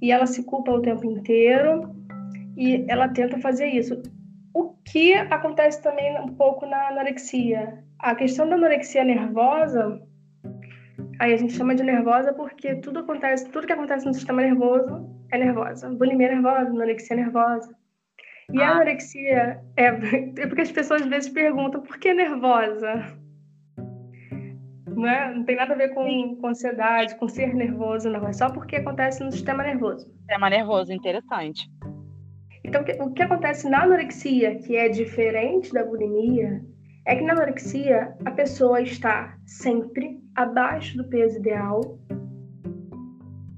e ela se culpa o tempo inteiro e ela tenta fazer isso. O que acontece também um pouco na anorexia? A questão da anorexia nervosa Aí a gente chama de nervosa porque tudo acontece, tudo que acontece no sistema nervoso é nervosa. Bulimia é nervosa, anorexia é nervosa. E ah. a anorexia é, é porque as pessoas às vezes perguntam por que nervosa? Não, é? não tem nada a ver com, com ansiedade, com ser nervoso, não. É só porque acontece no sistema nervoso. Sistema nervoso, interessante. Então, o que, o que acontece na anorexia, que é diferente da bulimia, é que na anorexia a pessoa está sempre abaixo do peso ideal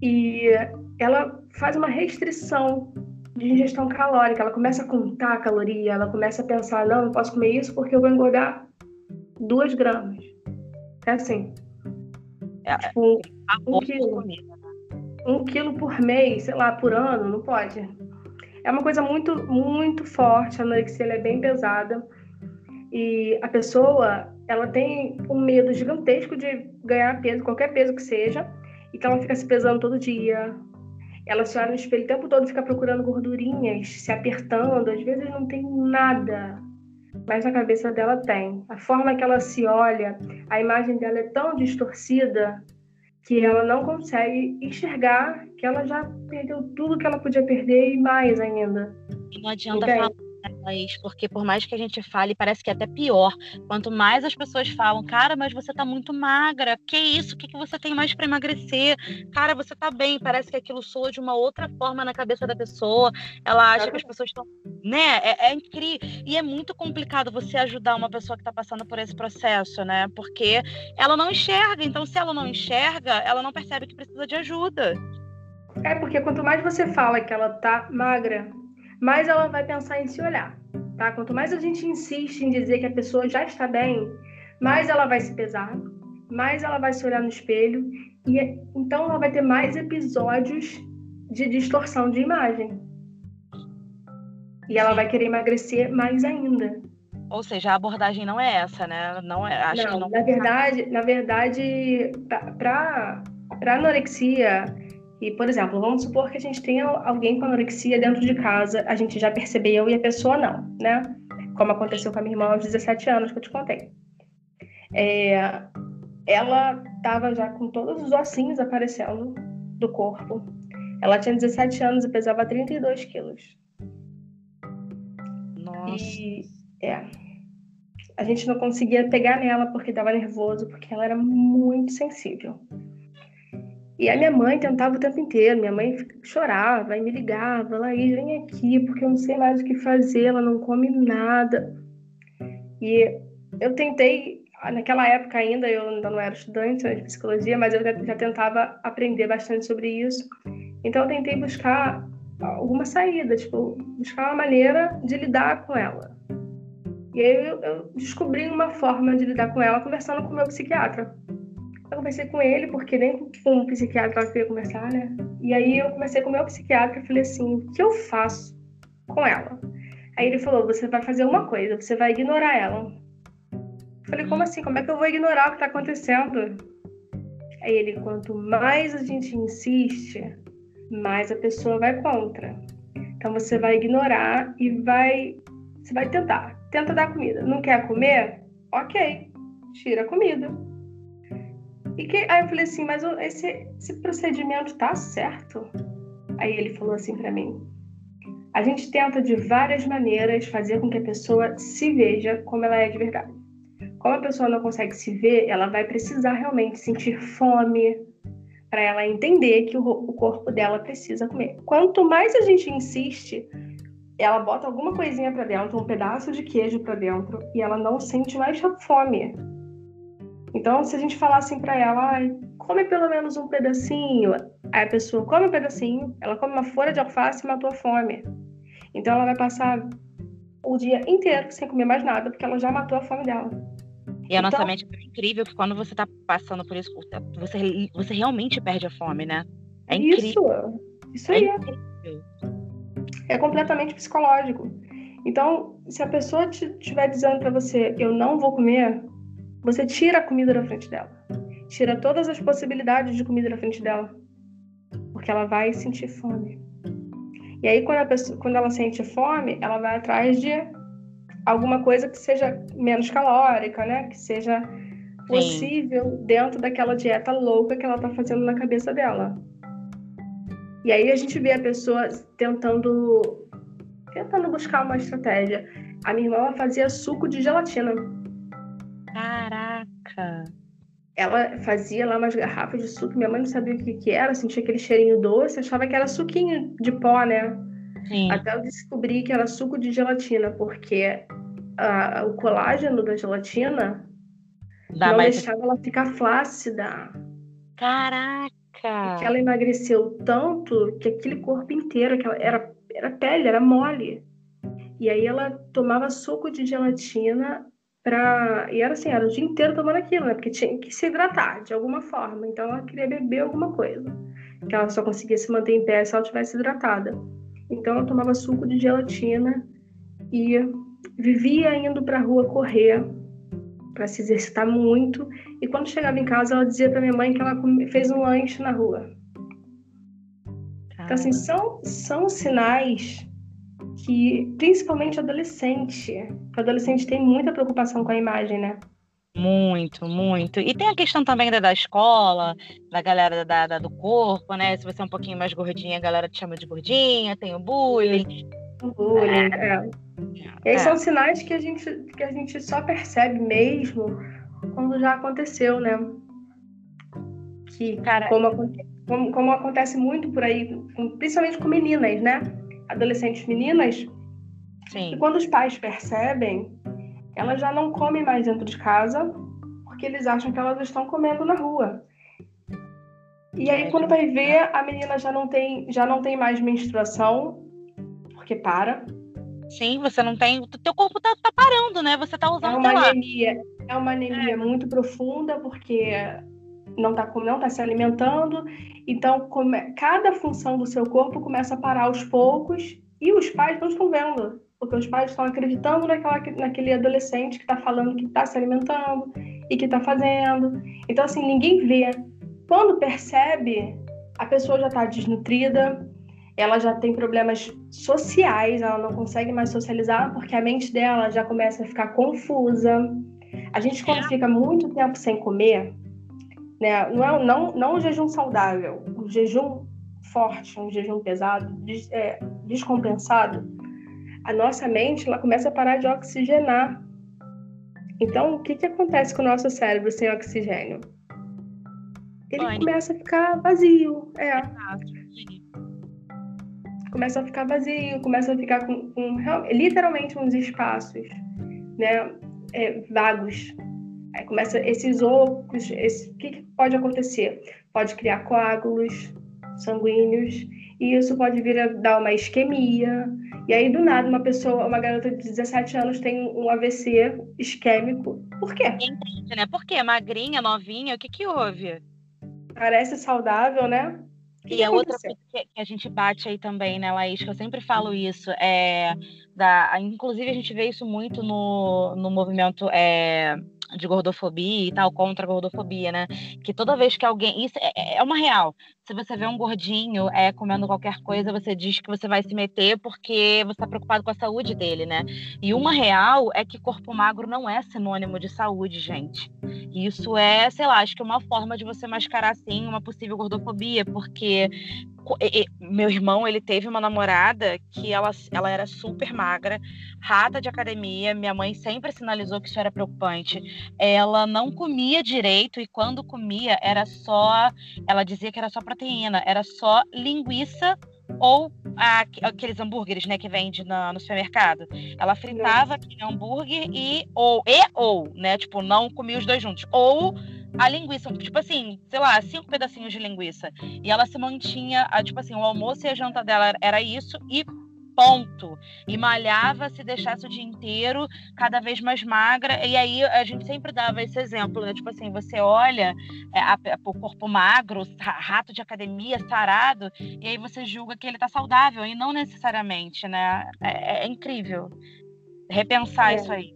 e ela faz uma restrição de ingestão calórica. Ela começa a contar a caloria, ela começa a pensar: não, não posso comer isso porque eu vou engordar 2 gramas. É assim. É, tipo, um quilo. Né? Um quilo por mês, sei lá, por ano, não pode. É uma coisa muito, muito forte. A anorexia é bem pesada. E a pessoa, ela tem um medo gigantesco de ganhar peso, qualquer peso que seja, então ela fica se pesando todo dia. Ela se olha no espelho o tempo todo, fica procurando gordurinhas, se apertando, às vezes não tem nada, mas na cabeça dela tem. A forma que ela se olha, a imagem dela é tão distorcida que ela não consegue enxergar que ela já perdeu tudo que ela podia perder e mais ainda. E não adianta falar porque por mais que a gente fale, parece que é até pior. Quanto mais as pessoas falam, cara, mas você tá muito magra, que isso? O que, que você tem mais para emagrecer? Cara, você tá bem, parece que aquilo soa de uma outra forma na cabeça da pessoa. Ela acha que as pessoas estão. Né? É, é incrível. E é muito complicado você ajudar uma pessoa que tá passando por esse processo, né? Porque ela não enxerga. Então, se ela não enxerga, ela não percebe que precisa de ajuda. É porque quanto mais você fala que ela tá magra, mais ela vai pensar em se olhar, tá? Quanto mais a gente insiste em dizer que a pessoa já está bem, mais ela vai se pesar, mais ela vai se olhar no espelho e então ela vai ter mais episódios de distorção de imagem. E ela vai querer emagrecer mais ainda. Ou seja, a abordagem não é essa, né? Não é, acho não, que não. Na verdade, na verdade, para para anorexia e, por exemplo, vamos supor que a gente tenha alguém com anorexia dentro de casa, a gente já percebeu e a pessoa não, né? Como aconteceu com a minha irmã aos 17 anos que eu te contei. É, ela estava já com todos os ossinhos aparecendo do corpo. Ela tinha 17 anos e pesava 32 quilos. Nossa. E, é, a gente não conseguia pegar nela porque estava nervoso, porque ela era muito sensível. E a minha mãe tentava o tempo inteiro, minha mãe chorava e me ligava, Laís, vem aqui, porque eu não sei mais o que fazer, ela não come nada. E eu tentei, naquela época ainda, eu ainda não era estudante de psicologia, mas eu já, tentava aprender bastante sobre isso. Então eu tentei buscar alguma saída, tipo, buscar uma maneira de lidar com ela. E aí eu descobri uma forma de lidar com ela conversando com o meu psiquiatra. Conversei com ele, porque nem com um psiquiatra eu queria conversar, né? E aí eu conversei com o meu psiquiatra e falei assim: o que eu faço com ela? Aí ele falou: você vai fazer uma coisa, você vai ignorar ela. Eu falei: como assim? Como é que eu vou ignorar o que está acontecendo? Aí ele: quanto mais a gente insiste, mais a pessoa vai contra. Então você vai ignorar e vai. Você vai tentar tenta dar comida. Não quer comer? Ok, tira a comida. E que, aí eu falei assim, mas esse, esse procedimento tá certo? Aí ele falou assim para mim: a gente tenta de várias maneiras fazer com que a pessoa se veja como ela é de verdade. Como a pessoa não consegue se ver, ela vai precisar realmente sentir fome para ela entender que o, o corpo dela precisa comer. Quanto mais a gente insiste, ela bota alguma coisinha para dentro, um pedaço de queijo para dentro, e ela não sente mais fome. Então, se a gente falar assim para ela, come pelo menos um pedacinho, aí a pessoa come um pedacinho, ela come uma folha de alface e matou a fome. Então, ela vai passar o dia inteiro sem comer mais nada, porque ela já matou a fome dela. E a nossa então, mente é incrível que quando você tá passando por isso, você, você realmente perde a fome, né? É incrível. Isso, isso aí. É incrível é completamente psicológico. Então, se a pessoa estiver dizendo para você, eu não vou comer, você tira a comida da frente dela. Tira todas as possibilidades de comida da frente dela. Porque ela vai sentir fome. E aí, quando, a pessoa, quando ela sente fome, ela vai atrás de alguma coisa que seja menos calórica, né? Que seja possível Sim. dentro daquela dieta louca que ela está fazendo na cabeça dela. E aí a gente vê a pessoa tentando tentando buscar uma estratégia. A minha irmã fazia suco de gelatina. Caraca! Ela fazia lá umas garrafas de suco, minha mãe não sabia o que, que era, sentia aquele cheirinho doce, achava que era suquinho de pó, né? Sim. Até eu descobri que era suco de gelatina, porque a, o colágeno da gelatina Dá não mais... deixava ela ficar flácida. Caraca! Porque ela emagreceu tanto que aquele corpo inteiro, aquela, era, era pele, era mole. E aí ela tomava suco de gelatina pra. E era assim, era o dia inteiro tomando aquilo, né? Porque tinha que se hidratar de alguma forma. Então ela queria beber alguma coisa. Que ela só conseguia se manter em pé se ela tivesse hidratada. Então ela tomava suco de gelatina e vivia indo pra rua correr para se exercitar muito. E quando chegava em casa, ela dizia para minha mãe que ela fez um lanche na rua. Então, assim, são, são sinais que, principalmente adolescente, o adolescente tem muita preocupação com a imagem, né? Muito, muito. E tem a questão também da, da escola, da galera da, da, do corpo, né? Se você é um pouquinho mais gordinha, a galera te chama de gordinha, tem o bullying. O bullying, é. é. E aí é. são sinais que a, gente, que a gente só percebe mesmo quando já aconteceu, né? Que, Cara, como, como, como acontece muito por aí, principalmente com meninas, né? Adolescentes meninas, Sim. que quando os pais percebem, elas já não comem mais dentro de casa, porque eles acham que elas estão comendo na rua. E aí, é, quando vai ver, a menina já não tem, já não tem mais menstruação, porque para. Sim, você não tem. O teu corpo tá, tá parando, né? Você tá usando. É uma anemia. É uma anemia é. muito profunda, porque não tá, não tá se alimentando. Então, come, cada função do seu corpo começa a parar aos poucos. E os pais não estão vendo. Porque os pais estão acreditando naquela, naquele adolescente que está falando que está se alimentando e que está fazendo. Então, assim, ninguém vê. Quando percebe, a pessoa já está desnutrida, ela já tem problemas sociais, ela não consegue mais socializar porque a mente dela já começa a ficar confusa. A gente quando é. fica muito tempo sem comer, né, não é não não o jejum saudável, o jejum forte, um jejum pesado, des, é, descompensado, a nossa mente ela começa a parar de oxigenar. Então, o que, que acontece com o nosso cérebro sem oxigênio? Ele começa a ficar vazio. É começa a ficar vazio, começa a ficar com, com literalmente uns espaços, né? é, vagos. Aí começa esses ocos, esse, o que, que pode acontecer? Pode criar coágulos sanguíneos, e isso pode vir a dar uma isquemia. E aí, do nada, uma pessoa, uma garota de 17 anos tem um AVC isquêmico. Por quê? Entende, né? Por quê? Magrinha, novinha, o que que houve? Parece saudável, né? E a outra coisa que a gente bate aí também, né, Laís, que eu sempre falo isso, é da, inclusive a gente vê isso muito no, no movimento é, de gordofobia e tal, contra a gordofobia, né? Que toda vez que alguém. Isso é, é, uma real. Se você vê um gordinho é, comendo qualquer coisa, você diz que você vai se meter porque você está preocupado com a saúde dele, né? E uma real é que corpo magro não é sinônimo de saúde, gente. Isso é, sei lá, acho que é uma forma de você mascarar, sim, uma possível gordofobia, porque meu irmão, ele teve uma namorada que ela, ela era super magra, rata de academia. Minha mãe sempre sinalizou que isso era preocupante. Ela não comia direito e quando comia era só, ela dizia que era só proteína, era só linguiça ou a, aqueles hambúrgueres, né, que vende na, no supermercado. Ela fritava aquele hambúrguer e ou e ou, né, tipo, não comia os dois juntos. Ou a linguiça, tipo assim, sei lá, cinco pedacinhos de linguiça. E ela se mantinha, tipo assim, o almoço e a janta dela era isso e ponto. E malhava se deixasse o dia inteiro, cada vez mais magra. E aí a gente sempre dava esse exemplo, né? Tipo assim, você olha é, a, a, o corpo magro, rato de academia, sarado, e aí você julga que ele tá saudável, e não necessariamente, né? É, é incrível repensar é. isso aí.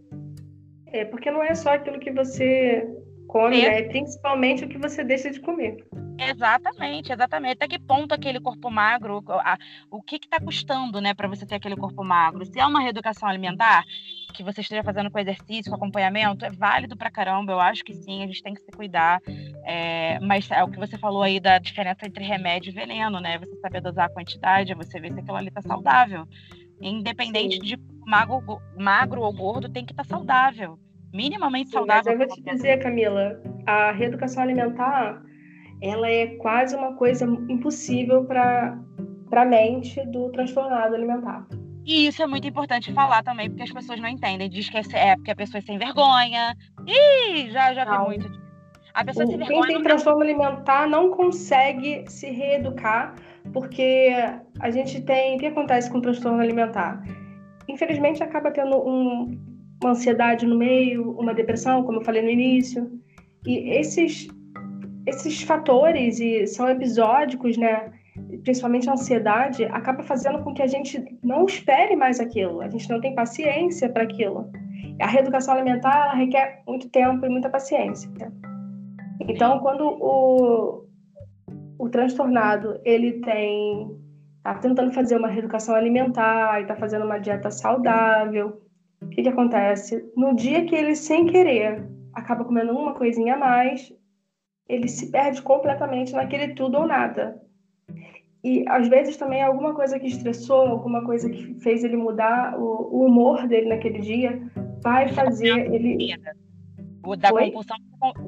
É, porque não é só aquilo que você come, né? Principalmente o que você deixa de comer. Exatamente, exatamente. Até que ponto aquele corpo magro, a, o que está custando, né, para você ter aquele corpo magro? Se é uma reeducação alimentar, que você esteja fazendo com exercício, com acompanhamento, é válido para caramba. Eu acho que sim, a gente tem que se cuidar. É, mas é o que você falou aí da diferença entre remédio e veneno, né? Você saber dosar a quantidade, você ver se aquilo ali está saudável. Independente sim. de magro, magro ou gordo, tem que estar tá saudável minimamente Sim, saudável. Mas eu vou te dizer, Camila, a reeducação alimentar, ela é quase uma coisa impossível para a mente do transtornado alimentar. E isso é muito importante falar também, porque as pessoas não entendem. Diz que é porque a pessoa é sem vergonha. Ih, já, já vi muito A pessoa o, sem vergonha. Quem tem transtorno alimentar não consegue se reeducar, porque a gente tem. O que acontece com o transtorno alimentar? Infelizmente, acaba tendo um, uma ansiedade no meio, uma depressão, como eu falei no início. E esses, esses fatores e são episódicos, né? Principalmente a ansiedade, acaba fazendo com que a gente não espere mais aquilo, a gente não tem paciência para aquilo. A reeducação alimentar requer muito tempo e muita paciência. Então, quando o, o transtornado ele tem está tentando fazer uma reeducação alimentar está fazendo uma dieta saudável, o que, que acontece? No dia que ele, sem querer, acaba comendo uma coisinha a mais, ele se perde completamente naquele tudo ou nada. E às vezes também alguma coisa que estressou, alguma coisa que fez ele mudar o, o humor dele naquele dia, vai fazer ele. O da, compulsão,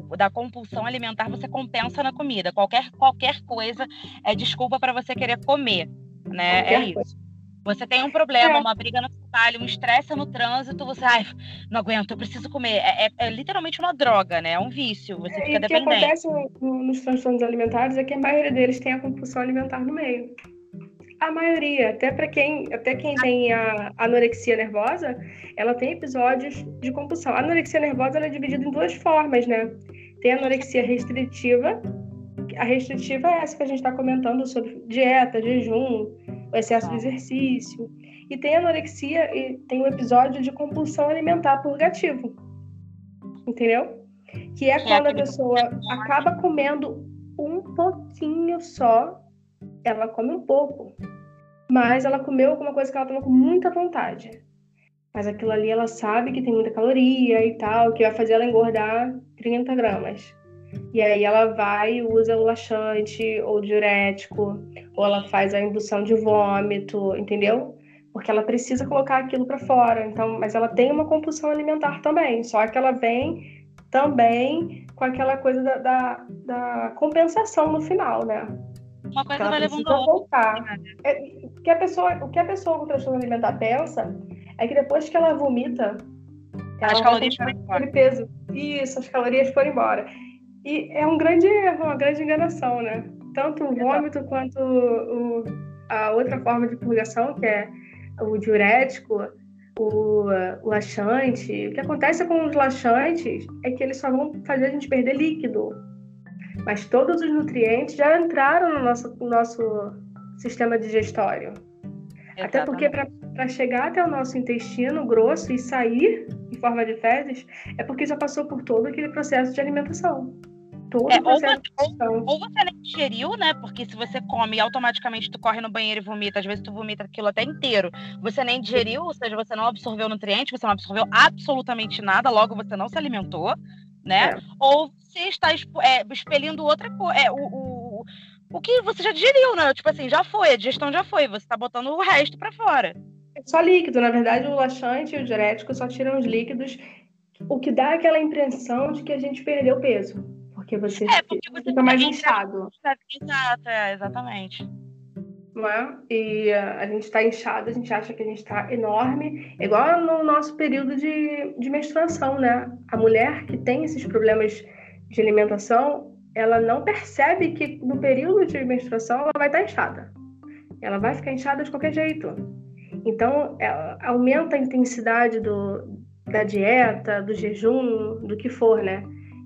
o da compulsão alimentar você compensa na comida. Qualquer, qualquer coisa é desculpa para você querer comer. Né? é isso. Coisa. Você tem um problema, é. uma briga no trabalho, um estresse no trânsito, você, ai, não aguento, eu preciso comer. É, é, é literalmente uma droga, né? É um vício, você é, fica dependente. O que acontece nos transtornos alimentares é que a maioria deles tem a compulsão alimentar no meio. A maioria, até para quem, até quem tem a anorexia nervosa, ela tem episódios de compulsão. A anorexia nervosa é dividida em duas formas, né? Tem a anorexia restritiva, a restritiva é essa que a gente está comentando sobre dieta, jejum, o excesso de exercício. E tem anorexia e tem um episódio de compulsão alimentar purgativo. Entendeu? Que é quando a pessoa acaba comendo um pouquinho só, ela come um pouco, mas ela comeu alguma coisa que ela estava com muita vontade. Mas aquilo ali ela sabe que tem muita caloria e tal, que vai fazer ela engordar 30 gramas. E aí ela vai e usa o laxante ou diurético, ou ela faz a indução de vômito, entendeu? Porque ela precisa colocar aquilo para fora. Então, mas ela tem uma compulsão alimentar também, só que ela vem também com aquela coisa da, da, da compensação no final, né? Uma coisa vai levando a voltar. É, o, que a pessoa, o que a pessoa com transtorno alimentar pensa é que depois que ela vomita, as calorias foram embora. Peso. Isso, as calorias foram embora. E é um grande erro, uma grande enganação, né? Tanto o vômito quanto o, a outra forma de purgação, que é o diurético, o, o laxante. O que acontece com os laxantes é que eles só vão fazer a gente perder líquido. Mas todos os nutrientes já entraram no nosso, no nosso sistema digestório. Exatamente. Até porque para chegar até o nosso intestino grosso e sair em forma de fezes, é porque já passou por todo aquele processo de alimentação. Todo é, ou, você, ou, ou, você nem digeriu, né? Porque se você come e automaticamente tu corre no banheiro e vomita, às vezes tu vomita aquilo até inteiro. Você nem digeriu, ou seja, você não absorveu nutrientes, você não absorveu absolutamente nada, logo você não se alimentou, né? É. Ou você está é, expelindo outra coisa. É, o, o, o que você já digeriu, né? Tipo assim, já foi, a digestão já foi, você está botando o resto para fora. É só líquido, na verdade, o laxante e o diurético só tiram os líquidos, o que dá aquela impressão de que a gente perdeu peso. Porque você, é, porque você fica mais inchado. Exato, é, exatamente. Não é? E uh, a gente está inchado, a gente acha que a gente está enorme, igual no nosso período de, de menstruação, né? A mulher que tem esses problemas de alimentação, ela não percebe que no período de menstruação ela vai estar tá inchada. Ela vai ficar inchada de qualquer jeito. Então, aumenta a intensidade do, da dieta, do jejum, do que for, né?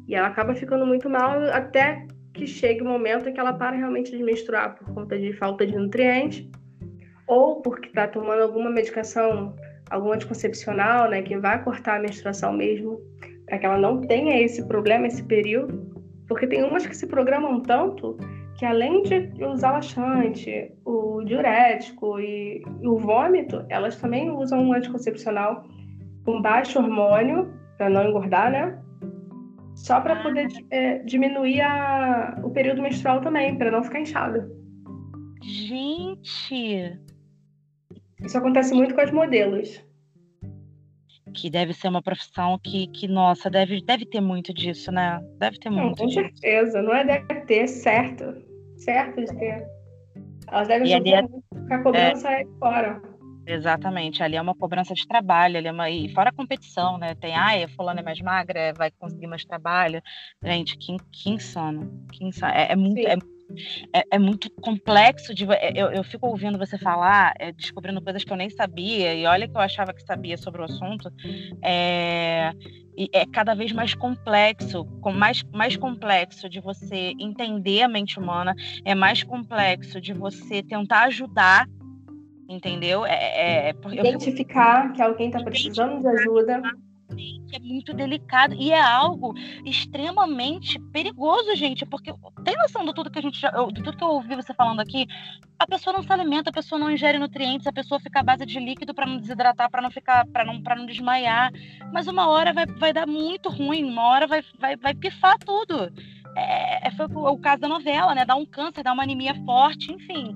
E ela acaba ficando muito mal até que chegue o momento em que ela para realmente de menstruar por conta de falta de nutrientes ou porque está tomando alguma medicação, algum anticoncepcional, né, que vai cortar a menstruação mesmo, para que ela não tenha esse problema, esse período. Porque tem umas que se programam tanto que além de usar laxante, o diurético e, e o vômito, elas também usam um anticoncepcional com baixo hormônio, para não engordar, né? Só para poder ah. é, diminuir a, o período menstrual também, para não ficar inchada. Gente! Isso acontece muito com as modelos. Que deve ser uma profissão que, que nossa, deve, deve ter muito disso, né? Deve ter muito. Não, com disso. certeza, não é deve ter, certo certo de ter. Elas devem ali é... a cobrança é... fora. Exatamente, ali é uma cobrança de trabalho, ali é uma... e fora a competição, né? Tem, ai, a fulana é mais magra, vai conseguir mais trabalho. Gente, que, que insano. Que insano. É, é muito. É, é, é, muito complexo de é, eu, eu fico ouvindo você falar, é, descobrindo coisas que eu nem sabia, e olha que eu achava que sabia sobre o assunto. É, é cada vez mais complexo, mais, mais complexo de você entender a mente humana, é mais complexo de você tentar ajudar, entendeu? É, é, é Identificar fico... que alguém está precisando de ajuda é muito delicado e é algo extremamente perigoso, gente, porque tem noção do tudo que a gente já, do tudo que eu ouvi você falando aqui, a pessoa não se alimenta, a pessoa não ingere nutrientes, a pessoa fica à base de líquido para não desidratar, para não ficar, para não, para não desmaiar, mas uma hora vai, vai dar muito ruim, uma hora vai, vai, vai pifar tudo. É, foi o caso da novela, né? Dá um câncer, dá uma anemia forte, enfim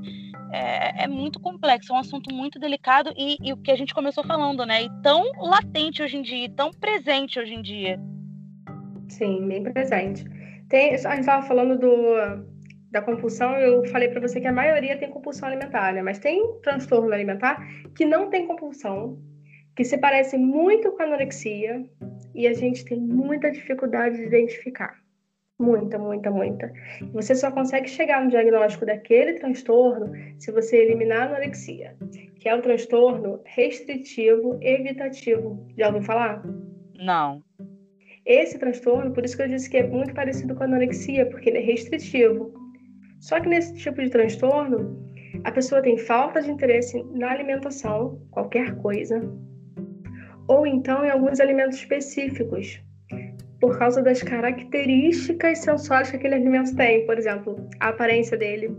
é, é, muito complexo, é um assunto muito delicado e, e, o que a gente começou falando, né? E tão latente hoje em dia, tão presente hoje em dia. Sim, bem presente. Tem, a gente estava falando do, da compulsão, eu falei para você que a maioria tem compulsão alimentar, né? Mas tem transtorno alimentar que não tem compulsão, que se parece muito com anorexia e a gente tem muita dificuldade de identificar. Muita, muita, muita. Você só consegue chegar no diagnóstico daquele transtorno se você eliminar a anorexia, que é um transtorno restritivo evitativo. Já ouviu falar? Não. Esse transtorno, por isso que eu disse que é muito parecido com a anorexia, porque ele é restritivo. Só que nesse tipo de transtorno, a pessoa tem falta de interesse na alimentação, qualquer coisa, ou então em alguns alimentos específicos, por causa das características sensuais que aquele alimento tem. Por exemplo, a aparência dele,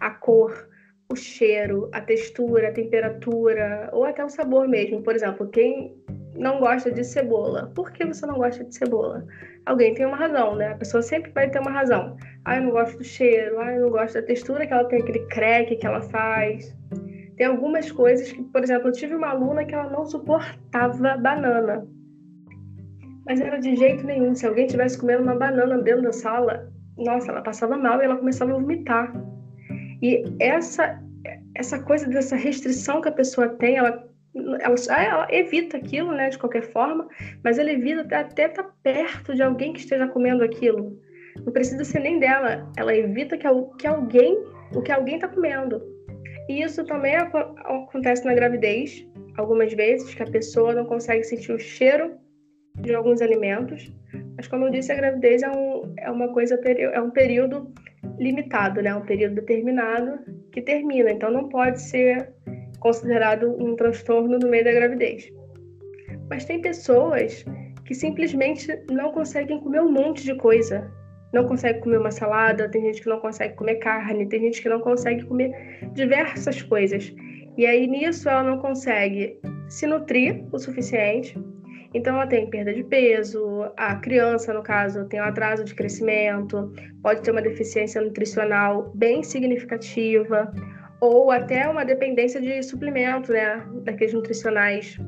a cor, o cheiro, a textura, a temperatura, ou até o sabor mesmo. Por exemplo, quem não gosta de cebola. Por que você não gosta de cebola? Alguém tem uma razão, né? A pessoa sempre vai ter uma razão. Ah, eu não gosto do cheiro, ah, eu não gosto da textura que ela tem, aquele crack que ela faz. Tem algumas coisas que, por exemplo, eu tive uma aluna que ela não suportava banana. Mas era de jeito nenhum. Se alguém tivesse comendo uma banana dentro da sala, nossa, ela passava mal e ela começava a vomitar. E essa essa coisa dessa restrição que a pessoa tem, ela ela, ela, evita aquilo, né, de qualquer forma, mas ela evita até estar tá perto de alguém que esteja comendo aquilo. Não precisa ser nem dela, ela evita que, que alguém, o que alguém está comendo. E isso também acontece na gravidez, algumas vezes, que a pessoa não consegue sentir o cheiro de alguns alimentos. Mas como eu disse, a gravidez é, um, é uma coisa, é um período limitado, né? Um período determinado que termina. Então não pode ser considerado um transtorno no meio da gravidez. Mas tem pessoas que simplesmente não conseguem comer um monte de coisa. Não consegue comer uma salada, tem gente que não consegue comer carne, tem gente que não consegue comer diversas coisas. E aí nisso ela não consegue se nutrir o suficiente. Então ela tem perda de peso, a criança, no caso, tem um atraso de crescimento, pode ter uma deficiência nutricional bem significativa, ou até uma dependência de suplemento, né? Daqueles nutricionais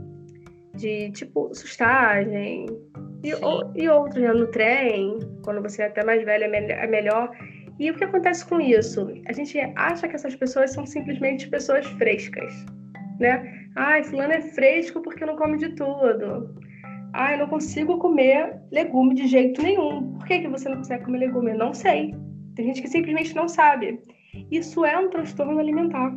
de tipo sustagem e, ou, e outros, né? No trem, quando você é até mais velho é, é melhor. E o que acontece com isso? A gente acha que essas pessoas são simplesmente pessoas frescas, né? Ai, fulano é fresco porque não come de tudo. Ai, eu não consigo comer legume de jeito nenhum. Por que, que você não consegue comer legume? Eu não sei. Tem gente que simplesmente não sabe. Isso é um transtorno alimentar.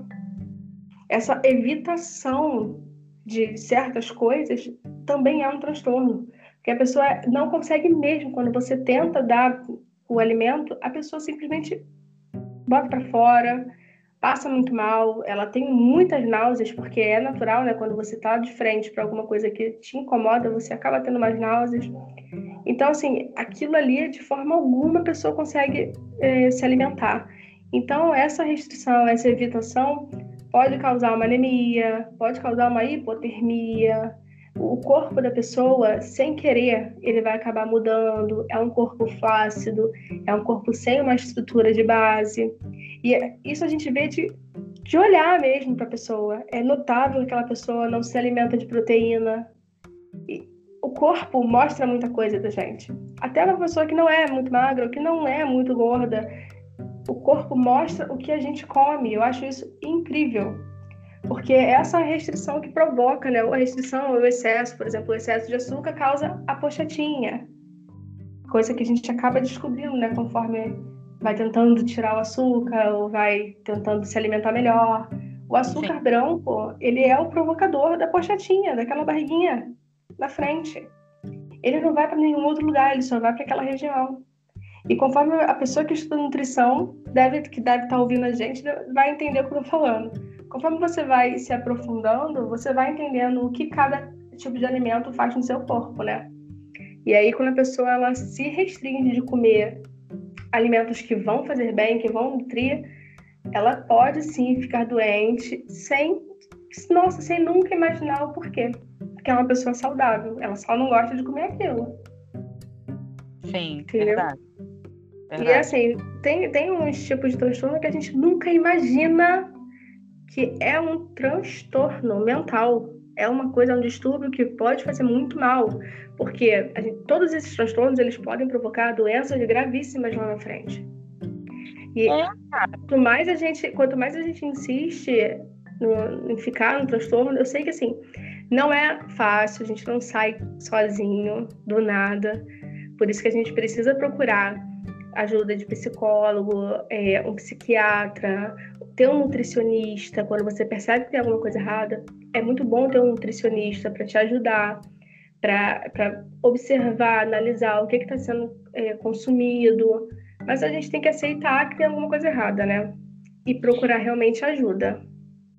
Essa evitação de certas coisas também é um transtorno. Porque a pessoa não consegue mesmo, quando você tenta dar o alimento, a pessoa simplesmente bota para fora, passa muito mal, ela tem muitas náuseas, porque é natural, né? Quando você está de frente para alguma coisa que te incomoda, você acaba tendo mais náuseas. Então, assim, aquilo ali, de forma alguma, a pessoa consegue é, se alimentar. Então, essa restrição, essa evitação pode causar uma anemia, pode causar uma hipotermia. O corpo da pessoa, sem querer, ele vai acabar mudando. É um corpo flácido, é um corpo sem uma estrutura de base. E isso a gente vê de, de olhar mesmo para a pessoa. É notável que aquela pessoa não se alimenta de proteína. E o corpo mostra muita coisa da gente. Até uma pessoa que não é muito magra, que não é muito gorda, o corpo mostra o que a gente come. Eu acho isso incrível. Porque é essa restrição que provoca, né? A restrição, o excesso, por exemplo, o excesso de açúcar causa a pochetinha. Coisa que a gente acaba descobrindo, né? Conforme vai tentando tirar o açúcar ou vai tentando se alimentar melhor. O açúcar Sim. branco, ele é o provocador da pochetinha, daquela barriguinha na frente. Ele não vai para nenhum outro lugar, ele só vai para aquela região. E conforme a pessoa que estuda nutrição, deve, que deve estar tá ouvindo a gente, vai entender o que eu estou falando. Conforme você vai se aprofundando, você vai entendendo o que cada tipo de alimento faz no seu corpo, né? E aí, quando a pessoa ela se restringe de comer alimentos que vão fazer bem, que vão nutrir, ela pode sim ficar doente sem, nossa, sem nunca imaginar o porquê. Porque é uma pessoa saudável, ela só não gosta de comer aquilo. Sim, Entendeu? verdade. Verdade. E assim, tem, tem uns tipos de transtorno que a gente nunca imagina que é um transtorno mental. É uma coisa, é um distúrbio que pode fazer muito mal, porque gente, todos esses transtornos eles podem provocar doenças gravíssimas lá na frente. E é, quanto mais a gente, quanto mais a gente insiste no, em ficar no transtorno, eu sei que assim não é fácil, a gente não sai sozinho do nada. Por isso que a gente precisa procurar ajuda de psicólogo, é, um psiquiatra, ter um nutricionista. Quando você percebe que tem alguma coisa errada, é muito bom ter um nutricionista para te ajudar, para observar, analisar o que está sendo é, consumido. Mas a gente tem que aceitar que tem alguma coisa errada, né? E procurar realmente ajuda.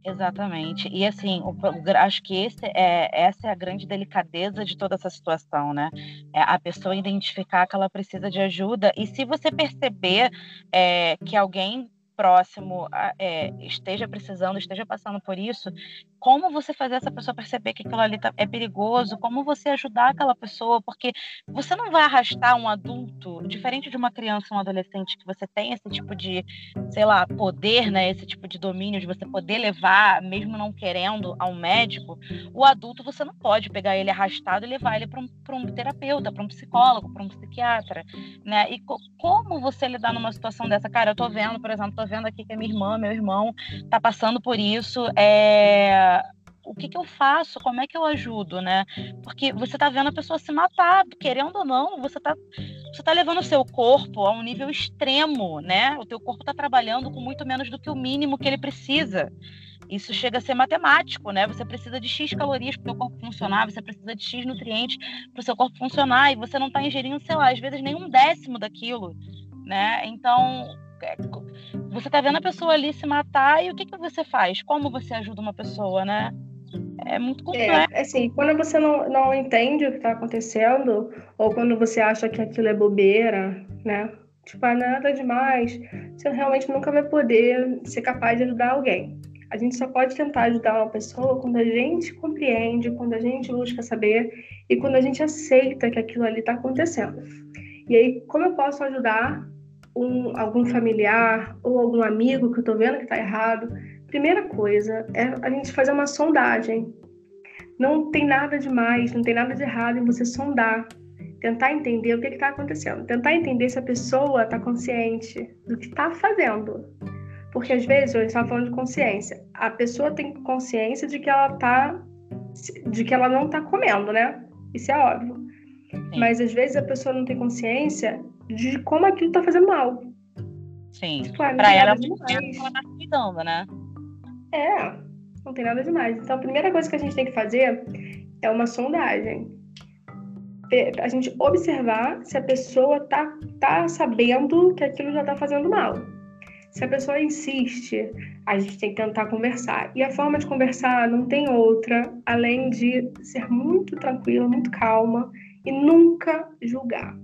Exatamente. E assim, o, acho que esse é, essa é a grande delicadeza de toda essa situação, né? É a pessoa identificar que ela precisa de ajuda e se você perceber é, que alguém próximo é, esteja precisando, esteja passando por isso, como você fazer essa pessoa perceber que aquilo ali tá, é perigoso, como você ajudar aquela pessoa, porque você não vai arrastar um adulto, diferente de uma criança, um adolescente, que você tem esse tipo de, sei lá, poder, né, esse tipo de domínio, de você poder levar, mesmo não querendo, ao médico, o adulto você não pode pegar ele arrastado e levar ele para um, um terapeuta, para um psicólogo, para um psiquiatra, né, e co como você lidar numa situação dessa? Cara, eu tô vendo, por exemplo, tô vendo aqui que a minha irmã, meu irmão, tá passando por isso, é o que, que eu faço? Como é que eu ajudo, né? Porque você tá vendo a pessoa se matar, querendo ou não, você tá, você tá levando o seu corpo a um nível extremo, né? O teu corpo tá trabalhando com muito menos do que o mínimo que ele precisa. Isso chega a ser matemático, né? Você precisa de X calorias para o seu corpo funcionar, você precisa de X nutrientes para o seu corpo funcionar, e você não está ingerindo, sei lá, às vezes nem um décimo daquilo, né? Então, você está vendo a pessoa ali se matar, e o que, que você faz? Como você ajuda uma pessoa, né? É muito é, complexo. É, assim, quando você não, não entende o que está acontecendo, ou quando você acha que aquilo é bobeira, né? Tipo, ah, nada demais, você realmente nunca vai poder ser capaz de ajudar alguém. A gente só pode tentar ajudar uma pessoa quando a gente compreende, quando a gente busca saber e quando a gente aceita que aquilo ali está acontecendo. E aí, como eu posso ajudar um, algum familiar ou algum amigo que eu estou vendo que está errado? Primeira coisa é a gente fazer uma sondagem. Não tem nada de mais, não tem nada de errado em você sondar, tentar entender o que está acontecendo, tentar entender se a pessoa está consciente do que está fazendo. Porque às vezes, gente estava falando de consciência, a pessoa tem consciência de que ela tá, de que ela não está comendo, né? Isso é óbvio. Sim. Mas às vezes a pessoa não tem consciência de como aquilo está fazendo mal. Sim. Tipo, ah, pra ela, ela tá cuidando, né? É, não tem nada demais. Então a primeira coisa que a gente tem que fazer é uma sondagem. A gente observar se a pessoa tá, tá sabendo que aquilo já está fazendo mal. Se a pessoa insiste, a gente tem que tentar conversar. E a forma de conversar não tem outra, além de ser muito tranquila, muito calma e nunca julgar.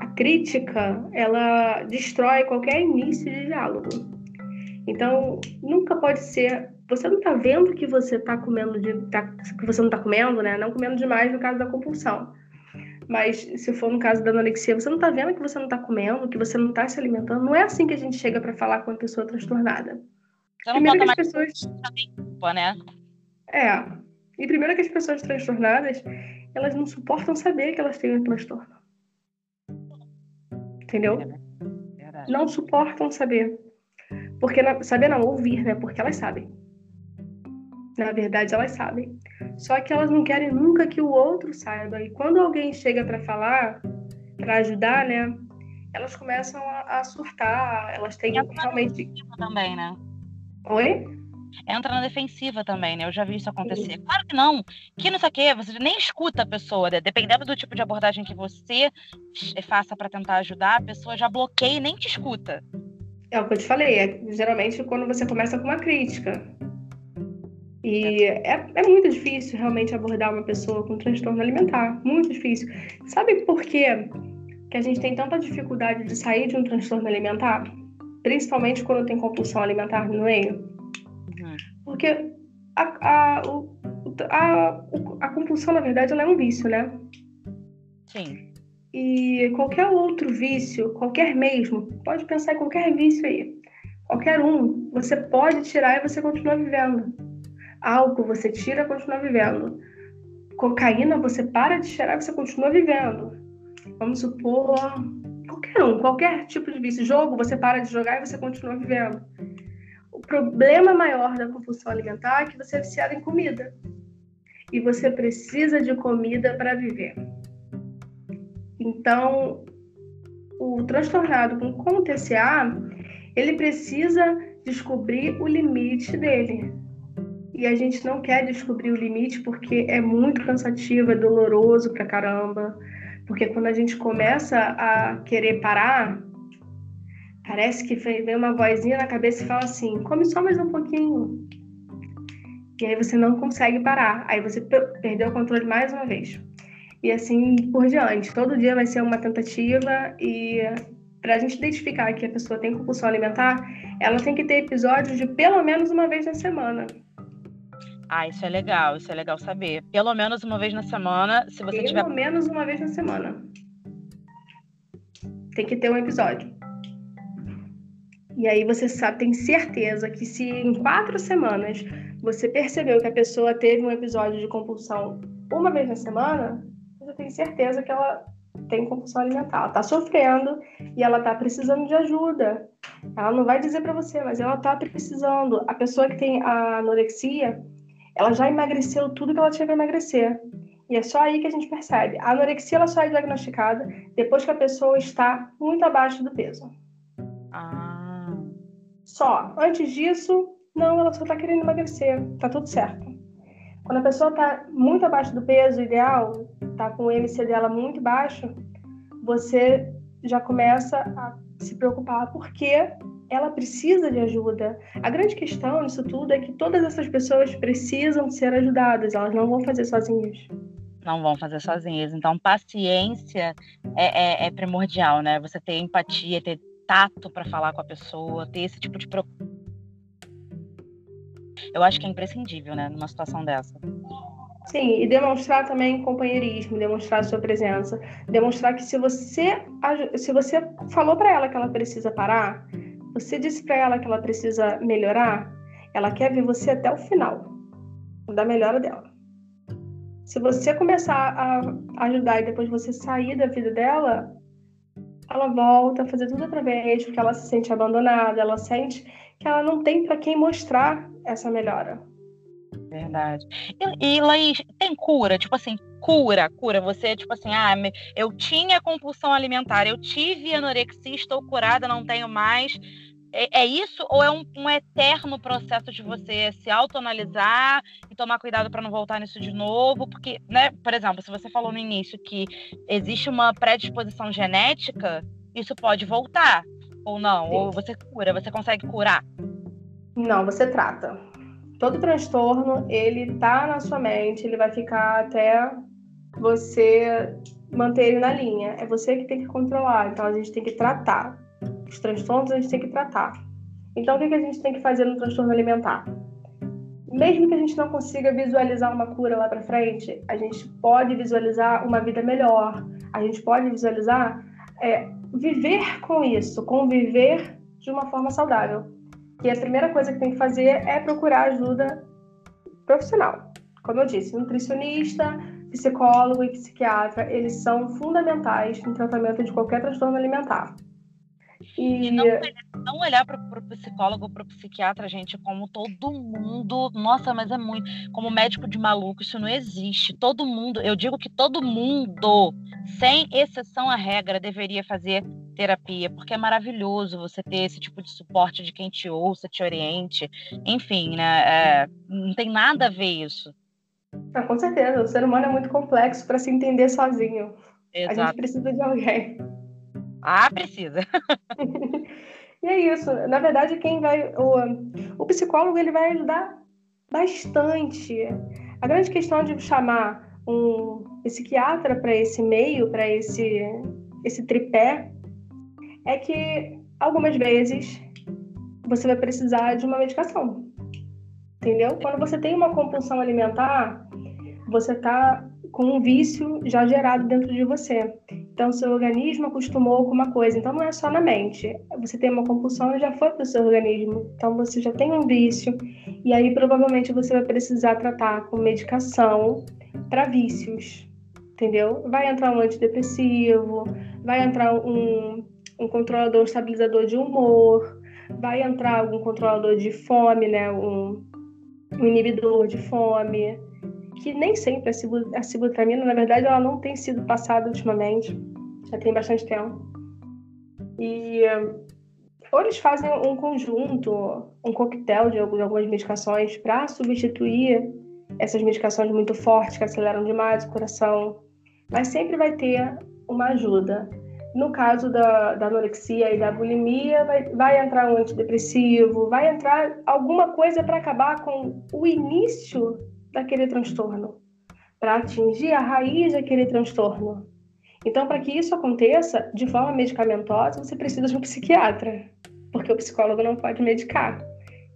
A crítica, ela destrói qualquer início de diálogo. Então, nunca pode ser. Você não está vendo que você está comendo de, tá, que você não está comendo, né? Não comendo demais no caso da compulsão. Mas se for no caso da anorexia, você não tá vendo que você não tá comendo, que você não tá se alimentando. Não é assim que a gente chega para falar com uma pessoa transtornada. Você não primeiro que as pessoas. Culpa, né? É. E primeiro que as pessoas transtornadas, elas não suportam saber que elas têm um transtorno. Entendeu? É não suportam saber. Porque saber não, ouvir, né? Porque elas sabem. Na verdade, elas sabem. Só que elas não querem nunca que o outro saiba. E quando alguém chega para falar, para ajudar, né? Elas começam a, a surtar. Elas têm realmente. Também, né? Oi? Entra na defensiva também, né? Eu já vi isso acontecer. Claro que não. Que não sei o quê, você nem escuta a pessoa. Né? Dependendo do tipo de abordagem que você faça para tentar ajudar, a pessoa já bloqueia e nem te escuta. É o que eu te falei. É, geralmente quando você começa com uma crítica. E é, é muito difícil realmente abordar uma pessoa com transtorno alimentar. Muito difícil. Sabe por quê que a gente tem tanta dificuldade de sair de um transtorno alimentar? Principalmente quando tem compulsão alimentar no meio? Porque a, a, a, a, compulsão, na verdade, ela é um vício, né? Sim. E qualquer outro vício, qualquer mesmo, pode pensar em qualquer vício aí. Qualquer um, você pode tirar e você continua vivendo. Álcool você tira, continua vivendo. Cocaína você para de tirar, você continua vivendo. Vamos supor qualquer um, qualquer tipo de vício. Jogo você para de jogar e você continua vivendo. O problema maior da compulsão alimentar é que você é viciado em comida. E você precisa de comida para viver. Então, o transtornado com, com TCA, ele precisa descobrir o limite dele e a gente não quer descobrir o limite porque é muito cansativo, é doloroso pra caramba. Porque quando a gente começa a querer parar, parece que vem uma vozinha na cabeça e fala assim: come só mais um pouquinho. E aí você não consegue parar. Aí você perdeu o controle mais uma vez. E assim por diante. Todo dia vai ser uma tentativa e para a gente identificar que a pessoa tem compulsão alimentar, ela tem que ter episódios de pelo menos uma vez na semana. Ah, isso é legal, isso é legal saber. Pelo menos uma vez na semana, se você Pelo tiver. Pelo menos uma vez na semana. Tem que ter um episódio. E aí você sabe, tem certeza que se em quatro semanas você percebeu que a pessoa teve um episódio de compulsão uma vez na semana, você tem certeza que ela tem compulsão alimentar. Ela tá sofrendo e ela tá precisando de ajuda. Ela não vai dizer para você, mas ela tá precisando. A pessoa que tem a anorexia, ela já emagreceu tudo que ela tinha que emagrecer. E é só aí que a gente percebe. A anorexia ela só é diagnosticada depois que a pessoa está muito abaixo do peso. Só. Antes disso, não, ela só está querendo emagrecer. Tá tudo certo. Quando a pessoa está muito abaixo do peso ideal, tá com o MC dela muito baixo, você já começa a se preocupar porque ela precisa de ajuda. A grande questão disso tudo é que todas essas pessoas precisam ser ajudadas, elas não vão fazer sozinhas. Não vão fazer sozinhas. Então, paciência é, é, é primordial, né? Você ter empatia, ter tato para falar com a pessoa, ter esse tipo de preocupação. Eu acho que é imprescindível, né, numa situação dessa. Sim, e demonstrar também companheirismo, demonstrar sua presença, demonstrar que se você se você falou para ela que ela precisa parar, você disse para ela que ela precisa melhorar, ela quer ver você até o final da melhora dela. Se você começar a ajudar e depois você sair da vida dela, ela volta a fazer tudo outra vez, porque ela se sente abandonada, ela sente que ela não tem para quem mostrar essa melhora. Verdade. E, e Laís, tem cura? Tipo assim, cura, cura. Você, tipo assim, ah, eu tinha compulsão alimentar, eu tive anorexia, estou curada, não tenho mais. É, é isso ou é um, um, eterno processo de você se autoanalisar e tomar cuidado para não voltar nisso de novo? Porque, né, por exemplo, se você falou no início que existe uma predisposição genética, isso pode voltar ou não? Sim. Ou você cura, você consegue curar? Não, você trata todo transtorno, ele tá na sua mente, ele vai ficar até você manter ele na linha. É você que tem que controlar, então a gente tem que tratar. Os transtornos a gente tem que tratar. Então o que a gente tem que fazer no transtorno alimentar? Mesmo que a gente não consiga visualizar uma cura lá para frente, a gente pode visualizar uma vida melhor. A gente pode visualizar é, viver com isso, conviver de uma forma saudável. E a primeira coisa que tem que fazer é procurar ajuda profissional. Como eu disse, nutricionista, psicólogo e psiquiatra, eles são fundamentais no tratamento de qualquer transtorno alimentar. E, e não, não olhar para o psicólogo ou para o psiquiatra, gente, como todo mundo. Nossa, mas é muito. Como médico de maluco, isso não existe. Todo mundo, eu digo que todo mundo, sem exceção à regra, deveria fazer terapia, porque é maravilhoso você ter esse tipo de suporte de quem te ouça, te oriente. Enfim, né? É, não tem nada a ver isso. Ah, com certeza, o ser humano é muito complexo para se entender sozinho. Exato. A gente precisa de alguém. Ah, precisa. e é isso. Na verdade, quem vai. O, o psicólogo ele vai ajudar bastante. A grande questão de chamar um psiquiatra para esse meio, para esse, esse tripé, é que algumas vezes você vai precisar de uma medicação. Entendeu? Quando você tem uma compulsão alimentar, você está com um vício já gerado dentro de você. Então, seu organismo acostumou com uma coisa. Então, não é só na mente. Você tem uma compulsão e já foi para o seu organismo. Então, você já tem um vício. E aí, provavelmente, você vai precisar tratar com medicação para vícios. Entendeu? Vai entrar um antidepressivo, vai entrar um, um controlador, estabilizador de humor, vai entrar algum controlador de fome, né? Um, um inibidor de fome que nem sempre a sibutramina, na verdade, ela não tem sido passada ultimamente, já tem bastante tempo. E ou eles fazem um conjunto, um coquetel de algumas medicações para substituir essas medicações muito fortes que aceleram demais o coração, mas sempre vai ter uma ajuda. No caso da, da anorexia e da bulimia, vai, vai entrar um antidepressivo, vai entrar alguma coisa para acabar com o início daquele transtorno, para atingir a raiz daquele transtorno. Então, para que isso aconteça de forma medicamentosa, você precisa de um psiquiatra, porque o psicólogo não pode medicar.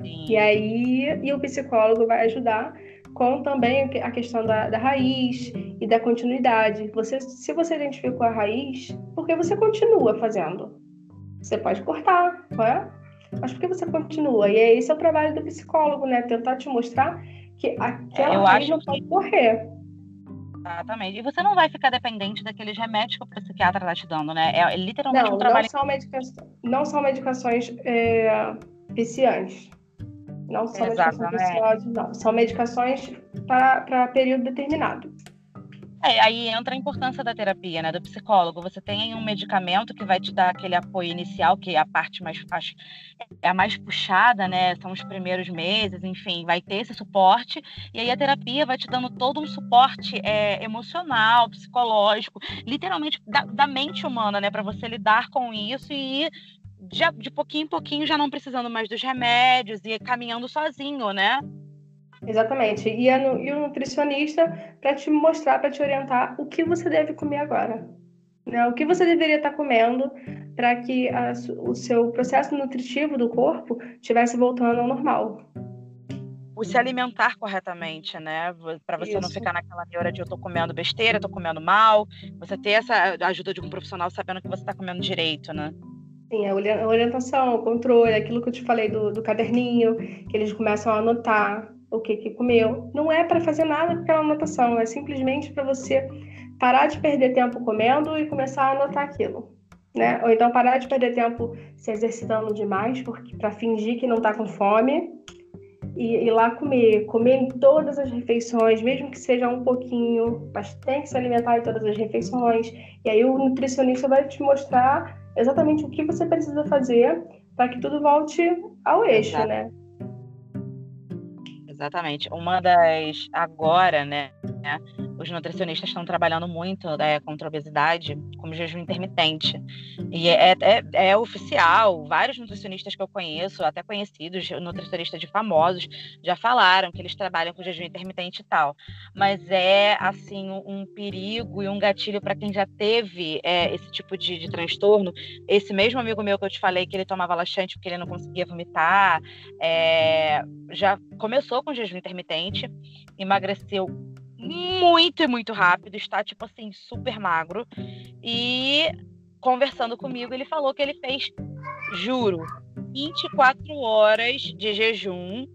E aí, e o psicólogo vai ajudar com também a questão da, da, raiz e da continuidade. Você, se você identificou a raiz, por que você continua fazendo? Você pode cortar, não é? Mas por que você continua? E esse é o trabalho do psicólogo, né? Tentar te mostrar que aquela eu raiz não pode morrer. Exatamente. E você não vai ficar dependente daqueles remédios que o psiquiatra está te dando, né? É, literalmente não, um trabalho. Não são, medicações, não são medicações é, viciantes. Não são Exatamente. medicações preciosas, não. São medicações para, para período determinado. É, aí entra a importância da terapia, né, do psicólogo. Você tem um medicamento que vai te dar aquele apoio inicial, que é a parte mais acho, é a mais puxada, né? São os primeiros meses, enfim, vai ter esse suporte. E aí a terapia vai te dando todo um suporte é, emocional, psicológico, literalmente da, da mente humana, né, para você lidar com isso e de, de pouquinho em pouquinho já não precisando mais dos remédios e caminhando sozinho, né? Exatamente. E, a, e o nutricionista para te mostrar, para te orientar o que você deve comer agora. Né? O que você deveria estar tá comendo para que a, o seu processo nutritivo do corpo estivesse voltando ao normal. O se alimentar corretamente, né? Para você Isso. não ficar naquela neura de eu tô comendo besteira, tô comendo mal. Você ter essa ajuda de um profissional sabendo que você está comendo direito, né? Sim, a orientação, o controle, aquilo que eu te falei do, do caderninho, que eles começam a anotar o que, que comeu. Não é para fazer nada com aquela anotação, é simplesmente para você parar de perder tempo comendo e começar a anotar aquilo. Né? Ou então parar de perder tempo se exercitando demais para fingir que não está com fome e ir lá comer, comer em todas as refeições, mesmo que seja um pouquinho, mas tem que se alimentar em todas as refeições. E aí o nutricionista vai te mostrar exatamente o que você precisa fazer para que tudo volte ao eixo, Exato. né? Exatamente. Uma das agora, né? Os nutricionistas estão trabalhando muito né, contra a obesidade como jejum intermitente. E é, é, é, oficial, vários nutricionistas que eu conheço, até conhecidos, nutricionistas de famosos, já falaram que eles trabalham com jejum intermitente e tal. Mas é, assim, um perigo e um gatilho para quem já teve é, esse tipo de, de, transtorno. Esse mesmo amigo meu que eu te falei que ele tomava laxante porque ele não conseguia vomitar, é, já começou com jejum intermitente, emagreceu muito muito rápido, está tipo assim, super magro. E conversando comigo, ele falou que ele fez, juro, 24 horas de jejum.